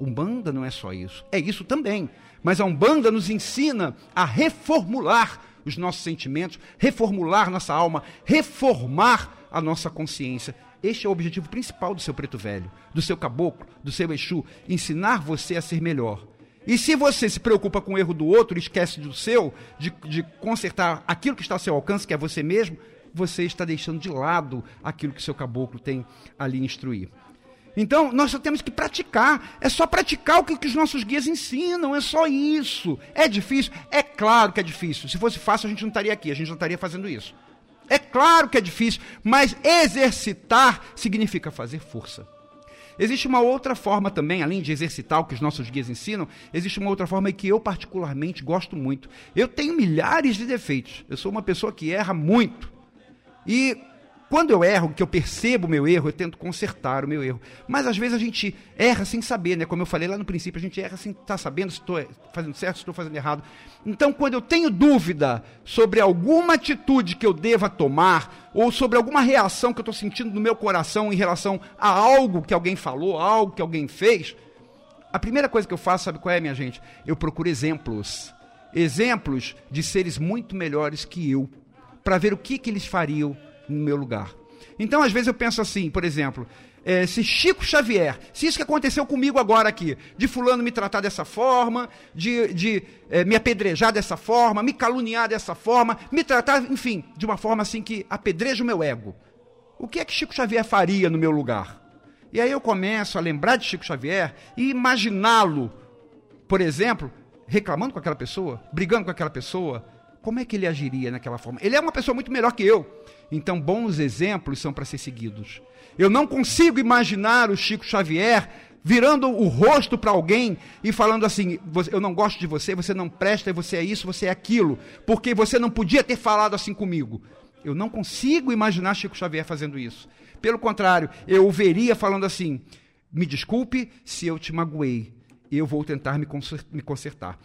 Umbanda não é só isso. É isso também. Mas a Umbanda nos ensina a reformular os nossos sentimentos, reformular nossa alma, reformar a nossa consciência. Este é o objetivo principal do seu preto velho, do seu caboclo, do seu Exu, ensinar você a ser melhor. E se você se preocupa com o erro do outro, esquece do seu, de, de consertar aquilo que está ao seu alcance, que é você mesmo, você está deixando de lado aquilo que seu caboclo tem ali instruir. Então, nós só temos que praticar. É só praticar o que, que, os nossos guias ensinam. É só isso. É difícil? É claro que é difícil. Se fosse fácil, a gente não estaria aqui. A gente não estaria fazendo isso. É claro que é difícil. Mas exercitar significa fazer força. Existe uma outra forma também, além de exercitar o que os nossos guias ensinam, existe uma outra forma que eu particularmente gosto muito. Eu tenho milhares de defeitos. Eu sou uma pessoa que erra muito. E quando eu erro, que eu percebo o meu erro, eu tento consertar o meu erro. Mas às vezes a gente erra sem saber, né? Como eu falei lá no princípio, a gente erra sem estar tá sabendo se estou fazendo certo, se estou fazendo errado. Então, quando eu tenho dúvida sobre alguma atitude que eu deva tomar, ou sobre alguma reação que eu estou sentindo no meu coração em relação a algo que alguém falou, algo que alguém fez, a primeira coisa que eu faço, sabe qual é, minha gente? Eu procuro exemplos. Exemplos de seres muito melhores que eu, para ver o que, que eles fariam no meu lugar. Então, às vezes, eu penso assim, por exemplo, é, se Chico Xavier, se isso que aconteceu comigo agora aqui, de fulano me tratar dessa forma, de, de é, me apedrejar dessa forma, me caluniar dessa forma, me tratar, enfim, de uma forma assim que apedreja o meu ego. O que é que Chico Xavier faria no meu lugar? E aí eu começo a lembrar de Chico Xavier e imaginá-lo, por exemplo, reclamando com aquela pessoa, brigando com aquela pessoa, como é que ele agiria naquela forma? Ele é uma pessoa muito melhor que eu. Então, bons exemplos são para ser seguidos. Eu não consigo imaginar o Chico Xavier virando o rosto para alguém e falando assim: eu não gosto de você, você não presta, você é isso, você é aquilo, porque você não podia ter falado assim comigo. Eu não consigo imaginar Chico Xavier fazendo isso. Pelo contrário, eu o veria falando assim: me desculpe se eu te magoei, eu vou tentar me consertar.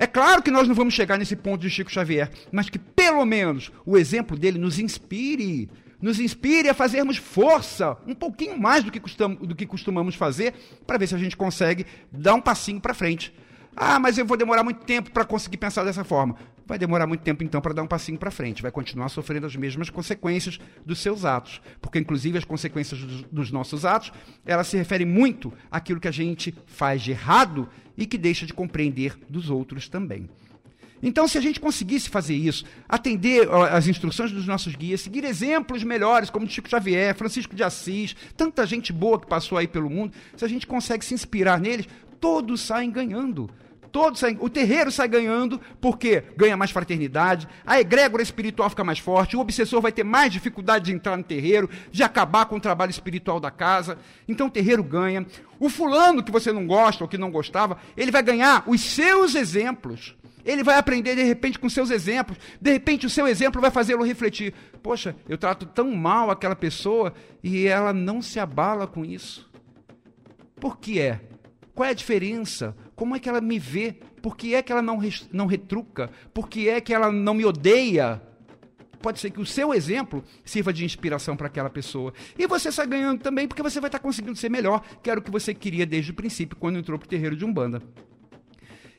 É claro que nós não vamos chegar nesse ponto de Chico Xavier, mas que pelo menos o exemplo dele nos inspire, nos inspire a fazermos força, um pouquinho mais do que, costumamos, do que costumamos fazer, para ver se a gente consegue dar um passinho para frente. Ah, mas eu vou demorar muito tempo para conseguir pensar dessa forma. Vai demorar muito tempo então para dar um passinho para frente, vai continuar sofrendo as mesmas consequências dos seus atos, porque inclusive as consequências dos, dos nossos atos, elas se referem muito àquilo que a gente faz de errado e que deixa de compreender dos outros também. Então, se a gente conseguisse fazer isso, atender às instruções dos nossos guias, seguir exemplos melhores, como Chico Xavier, Francisco de Assis, tanta gente boa que passou aí pelo mundo, se a gente consegue se inspirar neles, todos saem ganhando. Saem, o terreiro sai ganhando porque ganha mais fraternidade, a egrégora espiritual fica mais forte, o obsessor vai ter mais dificuldade de entrar no terreiro, de acabar com o trabalho espiritual da casa. Então o terreiro ganha. O fulano que você não gosta ou que não gostava, ele vai ganhar os seus exemplos. Ele vai aprender de repente com seus exemplos. De repente o seu exemplo vai fazê-lo refletir. Poxa, eu trato tão mal aquela pessoa e ela não se abala com isso. Por que é? Qual é a diferença? Como é que ela me vê? Por que é que ela não, não retruca? Por que é que ela não me odeia? Pode ser que o seu exemplo sirva de inspiração para aquela pessoa. E você sai ganhando também, porque você vai estar conseguindo ser melhor, que era o que você queria desde o princípio, quando entrou para o terreiro de Umbanda.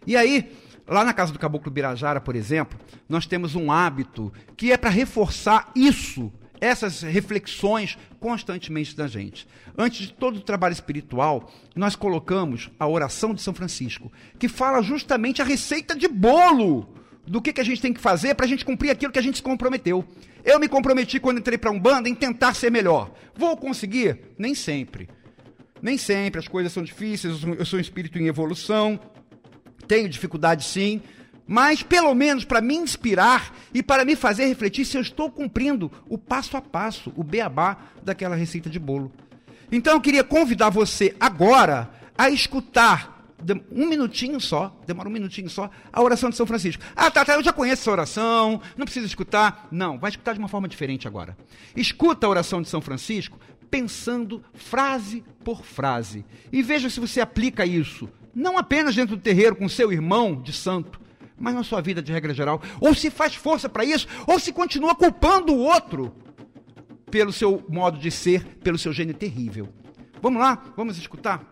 E aí, lá na casa do Caboclo Birajara, por exemplo, nós temos um hábito que é para reforçar isso essas reflexões constantemente da gente. Antes de todo o trabalho espiritual, nós colocamos a oração de São Francisco, que fala justamente a receita de bolo do que, que a gente tem que fazer para a gente cumprir aquilo que a gente se comprometeu. Eu me comprometi quando entrei para um bando em tentar ser melhor. Vou conseguir? Nem sempre. Nem sempre, as coisas são difíceis, eu sou um espírito em evolução, tenho dificuldade sim, mas pelo menos para me inspirar e para me fazer refletir se eu estou cumprindo o passo a passo, o beabá daquela receita de bolo. Então eu queria convidar você agora a escutar um minutinho só, demora um minutinho só, a oração de São Francisco. Ah, tá, tá, eu já conheço essa oração, não precisa escutar. Não, vai escutar de uma forma diferente agora. Escuta a oração de São Francisco pensando frase por frase. E veja se você aplica isso, não apenas dentro do terreiro com seu irmão de santo, mas na sua vida de regra geral. Ou se faz força para isso, ou se continua culpando o outro pelo seu modo de ser, pelo seu gênio terrível. Vamos lá, vamos escutar?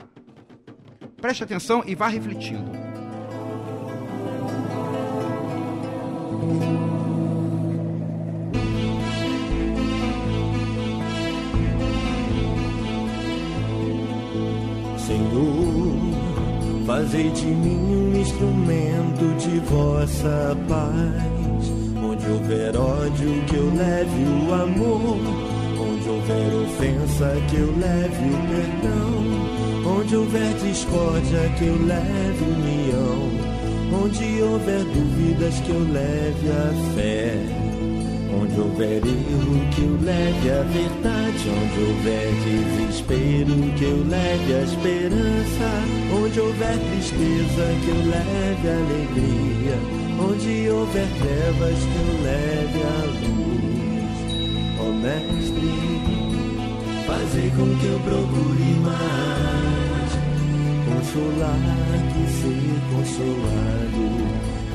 Preste atenção e vá refletindo. Fazei de mim um instrumento de vossa paz. Onde houver ódio, que eu leve o amor. Onde houver ofensa, que eu leve o perdão. Onde houver discórdia, que eu leve união. Onde houver dúvidas, que eu leve a fé. Onde houver erro, que eu leve a verdade. Onde houver desespero, que eu leve a esperança. Onde houver tristeza, que eu leve a alegria. Onde houver trevas, que eu leve a luz. Ó oh, Mestre, fazer com que eu procure mais. Consolar que ser consolado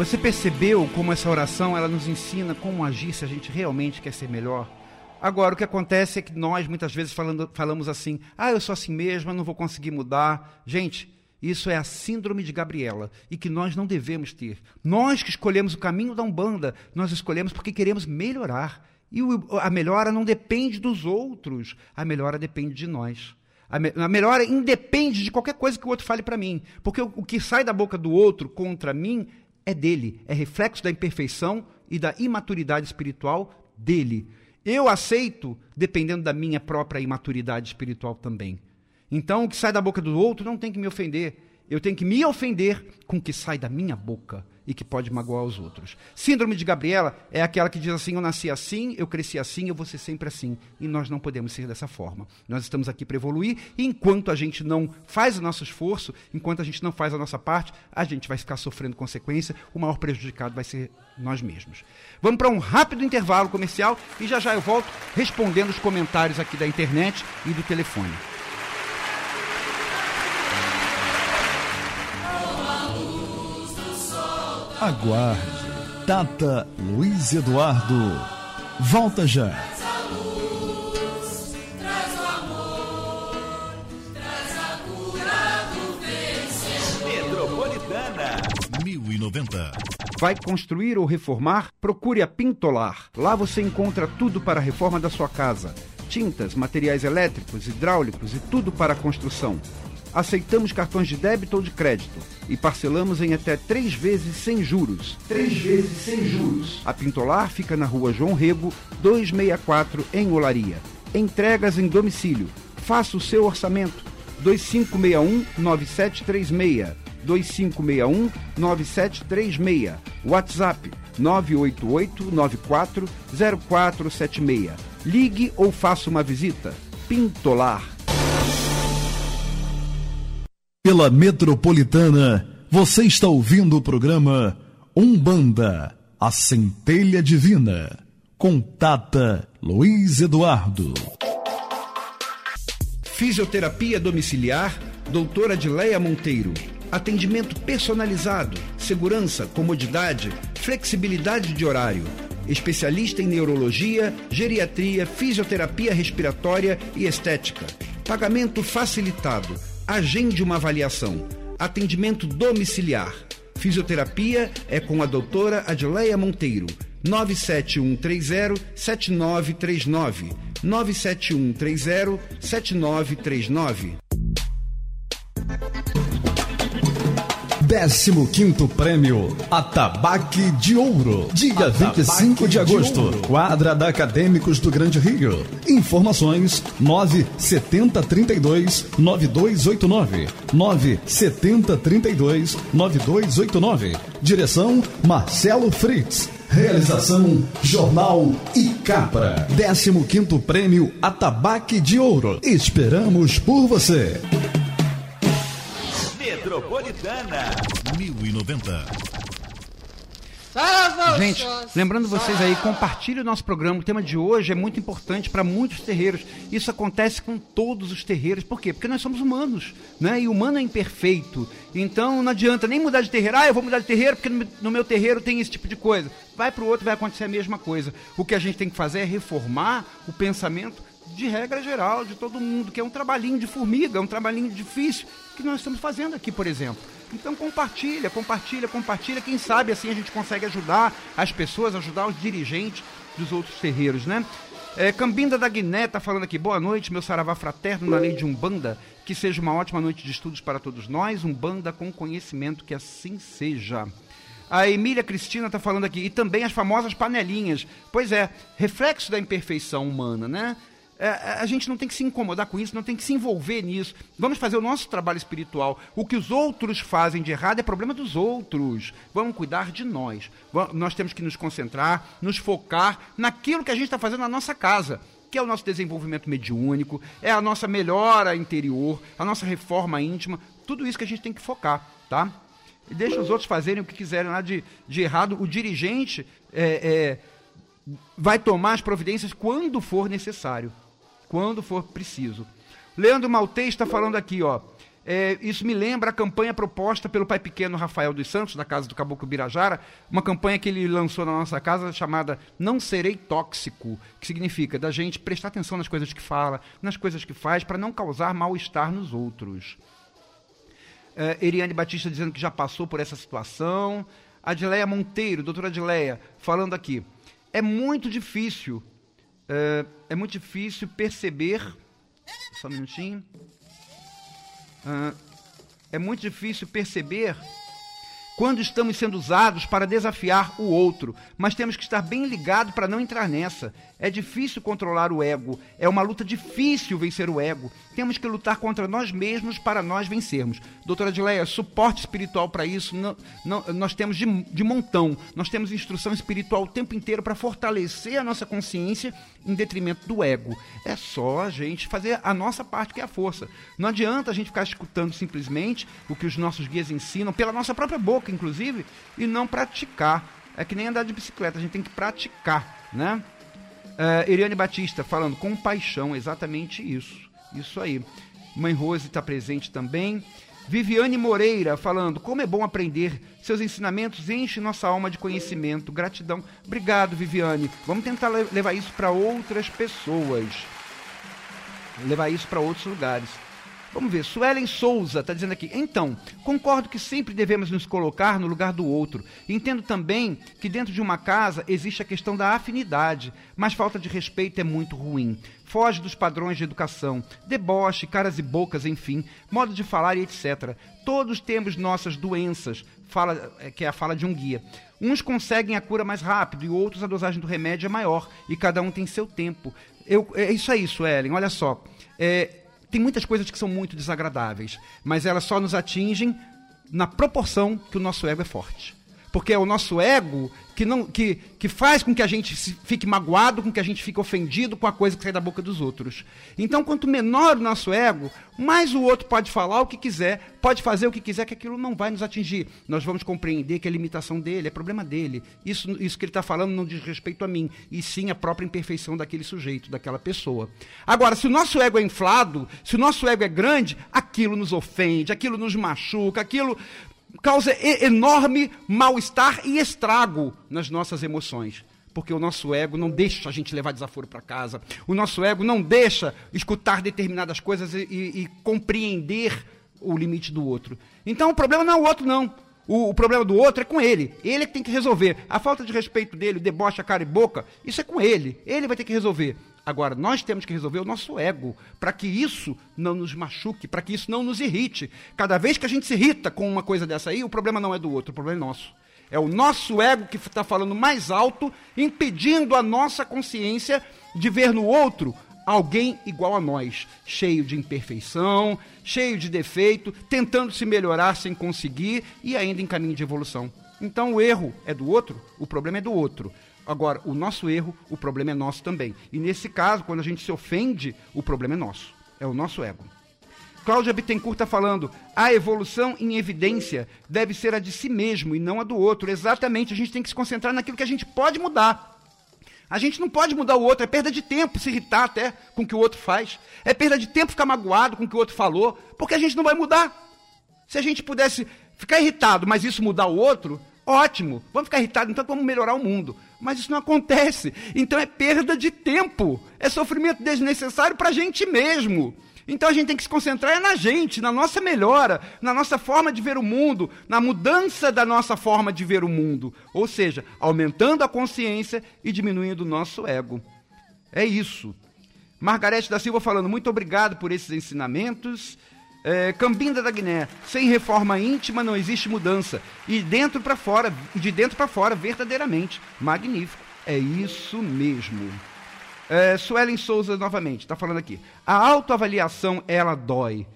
Você percebeu como essa oração ela nos ensina como agir se a gente realmente quer ser melhor? Agora, o que acontece é que nós muitas vezes falando, falamos assim: ah, eu sou assim mesmo, eu não vou conseguir mudar. Gente, Isso é a síndrome de Gabriela e que nós não devemos ter. Nós que escolhemos o caminho da Umbanda, nós escolhemos porque queremos melhorar. E a melhora não depende dos outros, a melhora depende de nós. A, me, a melhora independe de qualquer coisa que o outro fale para mim, porque o, o que sai da boca do outro contra mim é dele, é reflexo da imperfeição e da imaturidade espiritual dele. Eu aceito dependendo da minha própria imaturidade espiritual também. Então, o que sai da boca do outro não tem que me ofender. Eu tenho que me ofender com o que sai da minha boca e que pode magoar os outros. Síndrome de Gabriela é aquela que diz assim: eu nasci assim, eu cresci assim, eu vou ser sempre assim. E nós não podemos ser dessa forma. Nós estamos aqui para evoluir e enquanto a gente não faz o nosso esforço, enquanto a gente não faz a nossa parte, a gente vai ficar sofrendo consequência. O maior prejudicado vai ser nós mesmos. Vamos para um rápido intervalo comercial e já já eu volto respondendo os comentários aqui da internet e do telefone. Aguarde. Tata Luiz Eduardo. Volta já. Metropolitana 1090. Vai construir ou reformar? Procure a Pintolar. Lá você encontra tudo para a reforma da sua casa: tintas, materiais elétricos, hidráulicos e tudo para a construção. Aceitamos cartões de débito ou de crédito e parcelamos em até três vezes sem juros. Três vezes sem juros. A Pintolar fica na rua João Rego, 264, em Olaria. Entregas em domicílio. Faça o seu orçamento. 2561-9736. 2561-9736. WhatsApp 988-940476. Ligue ou faça uma visita. Pintolar. Pela Metropolitana, você está ouvindo o programa Umbanda, a centelha divina, com Tata Luiz Eduardo. Fisioterapia domiciliar, doutora Adileia Monteiro. Atendimento personalizado, segurança, comodidade, flexibilidade de horário. Especialista em neurologia, geriatria, fisioterapia respiratória e estética. Pagamento facilitado. Agende uma avaliação. Atendimento domiciliar. Fisioterapia é com a doutora Adileia Monteiro. 97130-7939. 97130-7939. 15 Prêmio Atabaque de Ouro. Dia Atabaque 25 de agosto. De quadra da Acadêmicos do Grande Rio. Informações 97032 9289. 97032 9289. Direção Marcelo Fritz. Realização Jornal e Capra. 15 Prêmio Atabaque de Ouro. Esperamos por você. Metropolitana 1090. Gente, lembrando vocês aí, compartilhe o nosso programa. O tema de hoje é muito importante para muitos terreiros. Isso acontece com todos os terreiros. Por quê? Porque nós somos humanos, né? E o humano é imperfeito. Então não adianta nem mudar de terreiro. Ah, eu vou mudar de terreiro porque no meu terreiro tem esse tipo de coisa. Vai para o outro, vai acontecer a mesma coisa. O que a gente tem que fazer é reformar o pensamento de regra geral, de todo mundo, que é um trabalhinho de formiga, é um trabalhinho difícil, que nós estamos fazendo aqui, por exemplo. Então compartilha, compartilha, compartilha. Quem sabe assim a gente consegue ajudar as pessoas, ajudar os dirigentes dos outros terreiros, né? É, Cambinda da Guiné está falando aqui, boa noite, meu saravá fraterno na lei de Umbanda, que seja uma ótima noite de estudos para todos nós, Umbanda com conhecimento, que assim seja. A Emília Cristina está falando aqui, e também as famosas panelinhas. Pois é, reflexo da imperfeição humana, né? É, a gente não tem que se incomodar com isso, não tem que se envolver nisso. Vamos fazer o nosso trabalho espiritual. O que os outros fazem de errado é problema dos outros. Vamos cuidar de nós. Nós temos que nos concentrar, nos focar naquilo que a gente está fazendo na nossa casa que é o nosso desenvolvimento mediúnico, é a nossa melhora interior, a nossa reforma íntima, tudo isso que a gente tem que focar, tá? E deixa os outros fazerem o que quiserem lá de, de errado. O dirigente é, é, vai tomar as providências quando for necessário quando for preciso. Leandro Maltês está falando aqui, ó. É, isso me lembra a campanha proposta pelo pai pequeno Rafael dos Santos, da Casa do Caboclo Birajara, uma campanha que ele lançou na nossa casa chamada Não Serei Tóxico, que significa da gente prestar atenção nas coisas que fala, nas coisas que faz, para não causar mal-estar nos outros. Uh, Eriane Batista dizendo que já passou por essa situação. Adileia Monteiro, doutora Adileia, falando aqui. É muito difícil, uh, é muito difícil perceber. Só um minutinho. Uh, é muito difícil perceber quando estamos sendo usados para desafiar o outro, mas temos que estar bem ligado para não entrar nessa. É difícil controlar o ego, é uma luta difícil vencer o ego. Temos que lutar contra nós mesmos para nós vencermos. Doutora Adileia, suporte espiritual para isso não, não, nós temos de, de montão. Nós temos instrução espiritual o tempo inteiro para fortalecer a nossa consciência em detrimento do ego. É só a gente fazer a nossa parte, que é a força. Não adianta a gente ficar escutando simplesmente o que os nossos guias ensinam, pela nossa própria boca, inclusive, e não praticar. É que nem andar de bicicleta, a gente tem que praticar, né? Uh, Eliane Batista falando com paixão, exatamente isso. Isso aí. Mãe Rose está presente também. Viviane Moreira falando, como é bom aprender. Seus ensinamentos enchem nossa alma de conhecimento. Gratidão. Obrigado, Viviane. Vamos tentar levar isso para outras pessoas. Levar isso para outros lugares. Vamos ver, Suelen Souza está dizendo aqui. Então, concordo que sempre devemos nos colocar no lugar do outro. Entendo também que dentro de uma casa existe a questão da afinidade, mas falta de respeito é muito ruim. Foge dos padrões de educação, deboche, caras e bocas, enfim, modo de falar e etc. Todos temos nossas doenças, fala, é, que é a fala de um guia. Uns conseguem a cura mais rápido e outros a dosagem do remédio é maior, e cada um tem seu tempo. Eu, é isso aí, Suelen, olha só. É, tem muitas coisas que são muito desagradáveis, mas elas só nos atingem na proporção que o nosso ego é forte. Porque é o nosso ego que, não, que, que faz com que a gente fique magoado, com que a gente fique ofendido com a coisa que sai da boca dos outros. Então, quanto menor o nosso ego, mais o outro pode falar o que quiser, pode fazer o que quiser, que aquilo não vai nos atingir. Nós vamos compreender que a limitação dele é problema dele. Isso, isso que ele está falando não diz respeito a mim, e sim a própria imperfeição daquele sujeito, daquela pessoa. Agora, se o nosso ego é inflado, se o nosso ego é grande, aquilo nos ofende, aquilo nos machuca, aquilo causa enorme mal-estar e estrago nas nossas emoções. Porque o nosso ego não deixa a gente levar desaforo para casa. O nosso ego não deixa escutar determinadas coisas e, e, e, compreender o limite do outro. Então o problema não é o outro, não. O, o, problema do outro é com ele. Ele é que tem que resolver. A falta de respeito dele, o deboche, a cara e boca, isso é com ele. Ele vai ter que resolver. Agora, nós temos que resolver o nosso ego, para que isso não nos machuque, para que isso não nos irrite. Cada vez que a gente se irrita com uma coisa dessa aí, o problema não é do outro, o problema é nosso. É o nosso ego que está falando mais alto, impedindo a nossa consciência de ver no outro alguém igual a nós, cheio de imperfeição, cheio de defeito, tentando se melhorar sem conseguir e ainda em caminho de evolução. Então o erro é do outro, o problema é do outro. Agora, o nosso erro, o problema é nosso também. E nesse caso, quando a gente se ofende, o problema é nosso. É o nosso ego. Cláudia Bittencourt está falando, a evolução em evidência deve ser a de si mesmo e não a do outro. Exatamente, a gente tem que se concentrar naquilo que a gente pode mudar. A gente não pode mudar o outro, é perda de tempo se irritar até com o que o outro faz. É perda de tempo ficar magoado com o que o outro falou, porque a gente não vai mudar. Se a gente pudesse ficar irritado, mas isso mudar o outro, ótimo. Vamos ficar irritados, então vamos melhorar o mundo. Mas isso não acontece. Então é perda de tempo. É sofrimento desnecessário para a gente mesmo. Então a gente tem que se concentrar na gente, na nossa melhora, na nossa forma de ver o mundo, na mudança da nossa forma de ver o mundo. Ou seja, aumentando a consciência e diminuindo o nosso ego. É isso. Margarete da Silva falando, muito obrigado por esses ensinamentos. É, Cambinda da Guiné, sem reforma íntima não existe mudança. E dentro para fora, de dentro para fora, verdadeiramente. Magnífico. É isso mesmo. É, Suelen Souza novamente, está falando aqui. A autoavaliação, ela dói.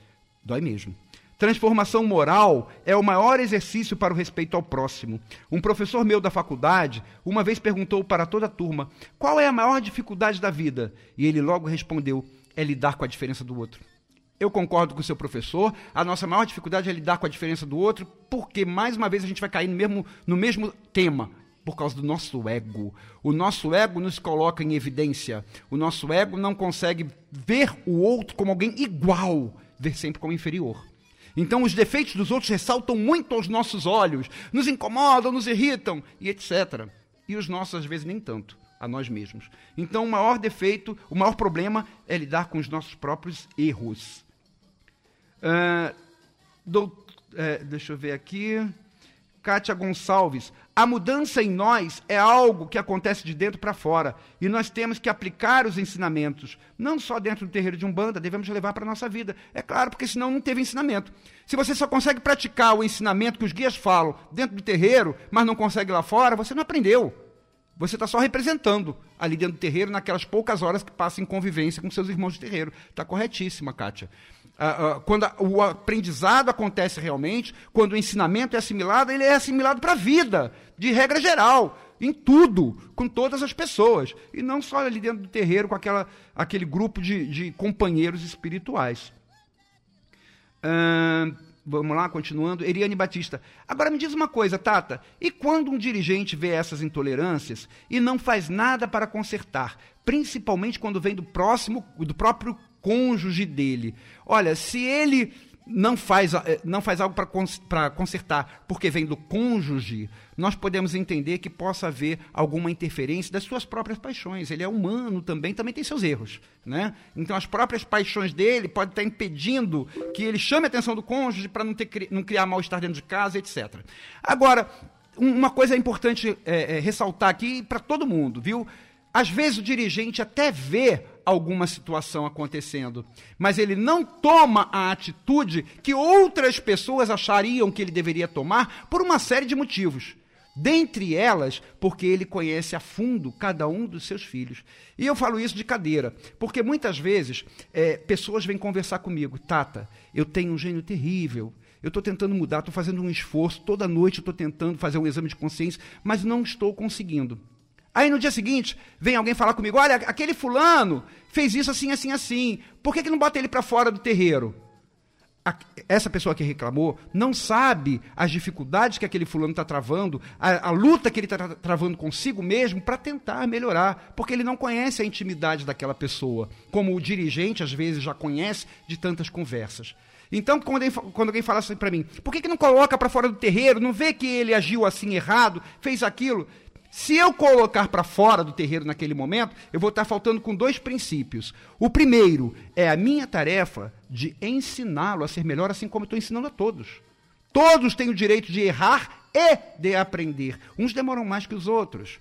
Dói mesmo. Transformação moral é o maior exercício para o respeito ao próximo. Um professor meu da faculdade uma vez perguntou para toda a turma qual é a maior dificuldade da vida. E ele logo respondeu: é lidar com a diferença do outro. Eu concordo com o seu professor. A nossa maior dificuldade é lidar com a diferença do outro, porque mais uma vez a gente vai cair no mesmo, no mesmo tema, por causa do nosso ego. O nosso ego nos coloca em evidência. O nosso ego não consegue ver o outro como alguém igual, ver sempre como inferior. Então os defeitos dos outros ressaltam muito aos nossos olhos, nos incomodam, nos irritam e etc. E os nossos às vezes nem tanto a nós mesmos. Então o maior defeito, o maior problema é lidar com os nossos próprios erros. Uh, do, é, deixa eu ver aqui. Kátia Gonçalves. A mudança em nós é algo que acontece de dentro para fora. E nós temos que aplicar os ensinamentos, não só dentro do terreiro de Umbanda, devemos levar para a nossa vida. É claro, porque senão não teve ensinamento. Se você só consegue praticar o ensinamento que os guias falam dentro do terreiro, mas não consegue lá fora, você não aprendeu. Você está só representando ali dentro do terreiro naquelas poucas horas que passa em convivência com seus irmãos de terreiro. Está corretíssima, Kátia. Uh, uh, quando o aprendizado acontece realmente, quando o ensinamento é assimilado, ele é assimilado para a vida, de regra geral, em tudo, com todas as pessoas. E não só ali dentro do terreiro, com aquela, aquele grupo de, de companheiros espirituais. Uh, vamos lá, continuando. Eriane Batista. Agora me diz uma coisa, Tata. E quando um dirigente vê essas intolerâncias e não faz nada para consertar, principalmente quando vem do próximo, do próprio cônjuge dele. Olha, se ele não faz, eh, não faz algo para consertar porque vem do cônjuge, nós podemos entender que possa haver alguma interferência das suas próprias paixões. Ele é humano também, também tem seus erros. Né? Então, as próprias paixões dele podem estar impedindo que ele chame a atenção do cônjuge para não, não criar mal-estar dentro de casa, etc. Agora, uma coisa importante é, é, ressaltar aqui para todo mundo, viu? Às vezes o dirigente até vê alguma situação acontecendo, mas ele não toma a atitude que outras pessoas achariam que ele deveria tomar por uma série de motivos. Dentre elas, porque ele conhece a fundo cada um dos seus filhos. E eu falo isso de cadeira, porque muitas vezes é, pessoas vêm conversar comigo, Tata, eu tenho um gênio terrível, eu estou tentando mudar, estou fazendo um esforço, toda noite estou tentando fazer um exame de consciência, mas não estou conseguindo. Aí no dia seguinte, vem alguém falar comigo: olha, aquele fulano fez isso assim, assim, assim. Por que, que não bota ele para fora do terreiro? A, essa pessoa que reclamou não sabe as dificuldades que aquele fulano está travando, a, a, luta que ele está travando consigo mesmo para tentar melhorar, porque ele não conhece a intimidade daquela pessoa, como o dirigente às vezes já conhece de tantas conversas. Então, quando, quando alguém fala assim para mim, por que, que não coloca para fora do terreiro? Não vê que ele agiu assim errado, fez aquilo? Se eu colocar para fora do terreiro naquele momento, eu vou estar faltando com dois princípios. O primeiro é a minha tarefa de ensiná-lo a ser melhor, assim como eu estou ensinando a todos. Todos têm o direito de errar e de aprender. Uns demoram mais que os outros.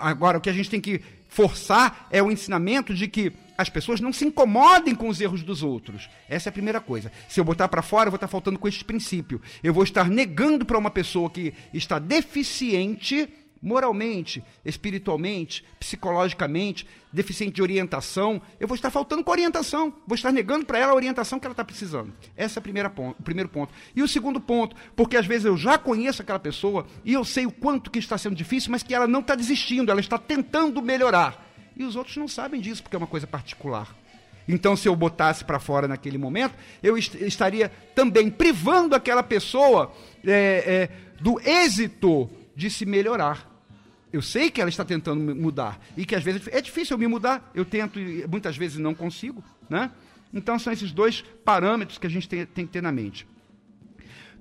Agora, o que a gente tem que forçar é o ensinamento de que as pessoas não se incomodem com os erros dos outros. Essa é a primeira coisa. Se eu botar para fora, eu vou estar faltando com este princípio. Eu vou estar negando para uma pessoa que está deficiente moralmente, espiritualmente, psicologicamente, deficiente de orientação, eu vou estar faltando com orientação, vou estar negando para ela a orientação que ela está precisando. Esse é primeira ponto, o primeiro ponto. E o segundo ponto, porque às vezes eu já conheço aquela pessoa e eu sei o quanto que está sendo difícil, mas que ela não está desistindo, ela está tentando melhorar. E os outros não sabem disso, porque é uma coisa particular. Então, se eu botasse para fora naquele momento, eu est estaria também privando aquela pessoa é, é, do êxito de se melhorar. Eu sei que ela está tentando mudar e que às vezes é difícil eu me mudar. Eu tento e muitas vezes não consigo, né? Então são esses dois parâmetros que a gente tem, tem que ter na mente.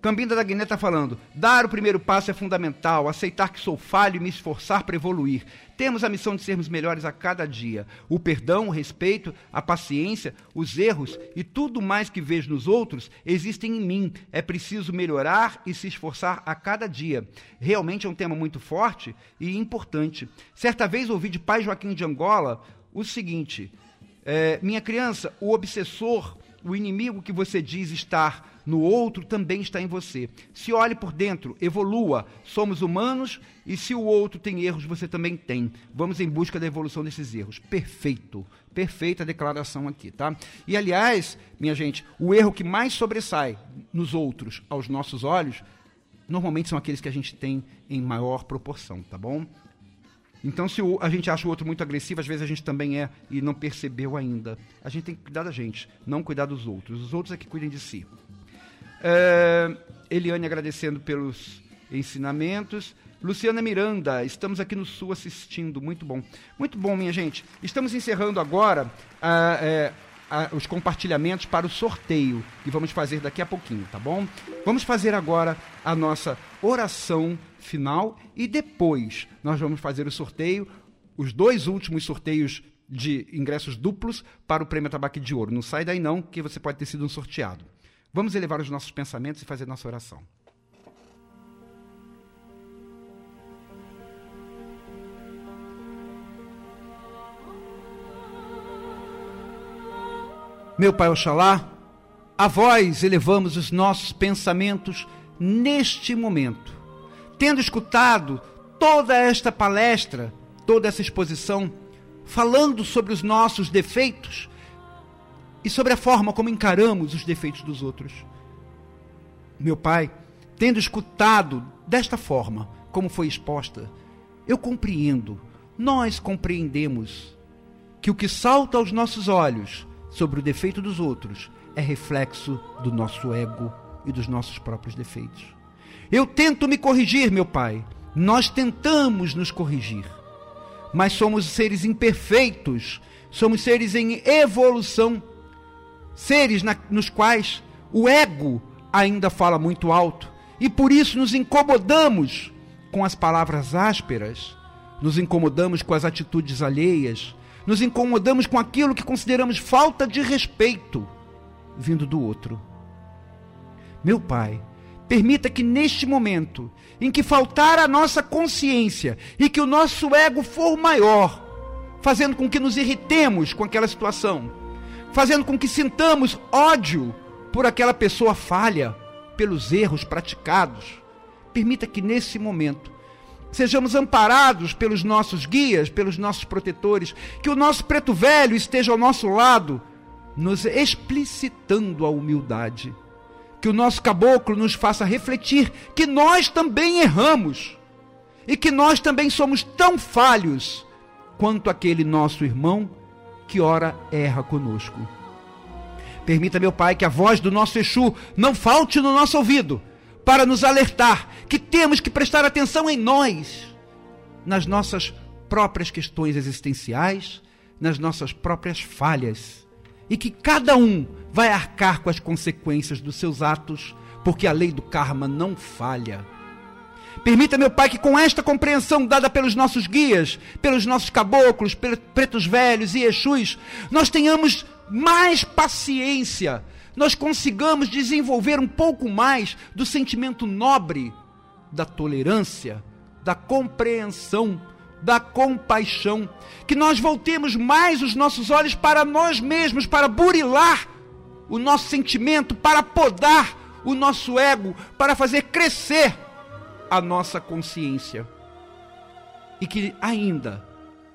Cambinda da Guiné está falando: dar o primeiro passo é fundamental, aceitar que sou falho e me esforçar para evoluir. Temos a missão de sermos melhores a cada dia. O perdão, o respeito, a paciência, os erros e tudo mais que vejo nos outros existem em mim. É preciso melhorar e se esforçar a cada dia. Realmente é um tema muito forte e importante. Certa vez ouvi de pai Joaquim de Angola o seguinte: é, Minha criança, o obsessor, o inimigo que você diz estar no outro também está em você. Se olhe por dentro, evolua. Somos humanos e se o outro tem erros, você também tem. Vamos em busca da evolução desses erros. Perfeito. Perfeita declaração aqui, tá? E aliás, minha gente, o erro que mais sobressai nos outros aos nossos olhos, normalmente são aqueles que a gente tem em maior proporção, tá bom? Então, se a gente acha o outro muito agressivo, às vezes a gente também é e não percebeu ainda. A gente tem que cuidar da gente, não cuidar dos outros. Os outros é que cuidem de si. É, Eliane agradecendo pelos ensinamentos. Luciana Miranda, estamos aqui no Sul assistindo, muito bom. Muito bom, minha gente. Estamos encerrando agora ah, é, os compartilhamentos para o sorteio, que vamos fazer daqui a pouquinho, tá bom? Vamos fazer agora a nossa oração final e depois nós vamos fazer o sorteio, os dois últimos sorteios de ingressos duplos para o Prêmio Tabaque de Ouro. Não sai daí não, que você pode ter sido um sorteado. Vamos elevar os nossos pensamentos e fazer nossa oração. Meu Pai Oxalá, a vós elevamos os nossos pensamentos neste momento. Tendo escutado toda esta palestra, toda essa exposição, falando sobre os nossos defeitos e sobre a forma como encaramos os defeitos dos outros. Meu Pai, tendo escutado desta forma, como foi exposta, eu compreendo, nós compreendemos que o que salta aos nossos olhos sobre o defeito dos outros é reflexo do nosso ego e dos nossos próprios defeitos. Eu tento me corrigir, meu Pai. Nós tentamos nos corrigir. Mas somos seres imperfeitos, somos seres em evolução, seres na, nos quais o ego ainda fala muito alto e por isso nos incomodamos com as palavras ásperas, nos incomodamos com as atitudes alheias, nos incomodamos com aquilo que consideramos falta de respeito vindo do outro. Meu Pai, permita que neste momento em que faltar a nossa consciência e que o nosso ego for maior, fazendo com que nos irritemos com aquela situação, fazendo com que sintamos ódio por aquela pessoa falha, pelos erros praticados, permita que nesse momento sejamos amparados pelos nossos guias, pelos nossos protetores, que o nosso preto velho esteja ao nosso lado, nos explicitando a humildade. Que o nosso caboclo nos faça refletir que nós também erramos e que nós também somos tão falhos quanto aquele nosso irmão que ora erra conosco. Permita, meu Pai, que a voz do nosso Exu não falte no nosso ouvido, para nos alertar que temos que prestar atenção em nós, nas nossas próprias questões existenciais, nas nossas próprias falhas, e que cada um vai arcar com as consequências dos seus atos, porque a lei do karma não falha. Permita, meu Pai, que com esta compreensão dada pelos nossos guias, pelos nossos caboclos, pretos velhos e exus, nós tenhamos mais paciência. Nós consigamos desenvolver um pouco mais do sentimento nobre da tolerância, da compreensão, da compaixão, que nós voltemos mais os nossos olhos para nós mesmos, para burilar o nosso sentimento, para podar o nosso ego, para fazer crescer a nossa consciência. E que ainda,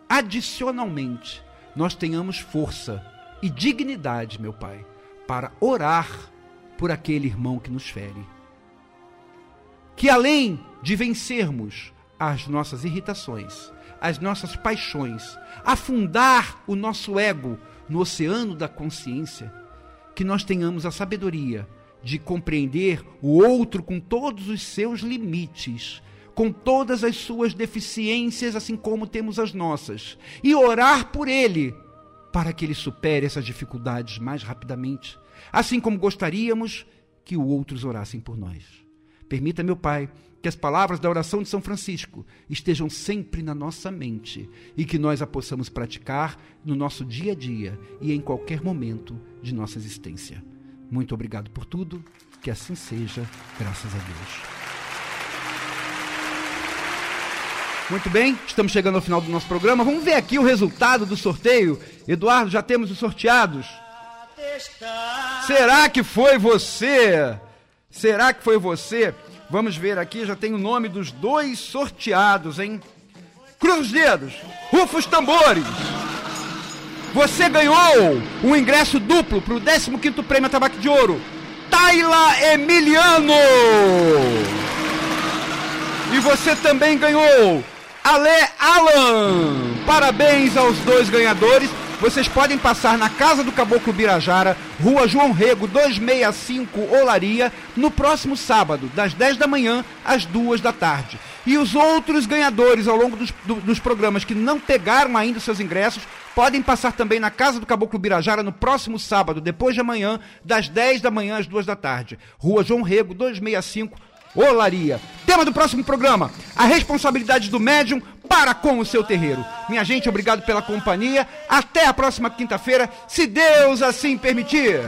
adicionalmente, nós tenhamos força e dignidade, meu Pai, para orar por aquele irmão que nos fere. Que além de vencermos as nossas irritações, as nossas paixões, afundar o nosso ego no oceano da consciência, que nós tenhamos a sabedoria de compreender o outro com todos os seus limites, com todas as suas deficiências, assim como temos as nossas, e orar por ele para que ele supere essas dificuldades mais rapidamente, assim como gostaríamos que outros orassem por nós. Permita, meu Pai, que as palavras da oração de São Francisco estejam sempre na nossa mente e que nós a possamos praticar no nosso dia a dia e em qualquer momento de nossa existência. Muito obrigado por tudo, que assim seja, graças a Deus. Muito bem, estamos chegando ao final do nosso programa. Vamos ver aqui o resultado do sorteio. Eduardo, já temos os sorteados. Será que foi você? Será que foi você? Vamos ver aqui, já tem o nome dos dois sorteados, hein? Cruz os dedos, rufa os tambores. Você ganhou um ingresso duplo para o 15º Prêmio Tabaco de Ouro. Taila Emiliano. E você também ganhou Ale Alan. Parabéns aos dois ganhadores. Vocês podem passar na Casa do Caboclo Birajara, Rua João Rego, 265, Olaria, no próximo sábado, das 10 da manhã às 2 da tarde. E os outros ganhadores ao longo dos, do, dos programas que não pegaram ainda seus ingressos, podem passar também na Casa do Caboclo Birajara no próximo sábado, depois de amanhã, das 10 da manhã às 2 da tarde. Rua João Rego, 265, Olaria. Tema do próximo programa: a responsabilidade do médium para com o seu terreiro. Minha gente, obrigado pela companhia. Até a próxima quinta-feira, se Deus assim permitir.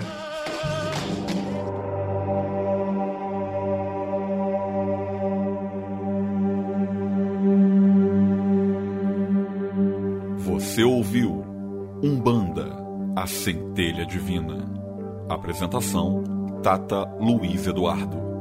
Você ouviu Umbanda, a centelha divina. Apresentação: Tata Luiz Eduardo.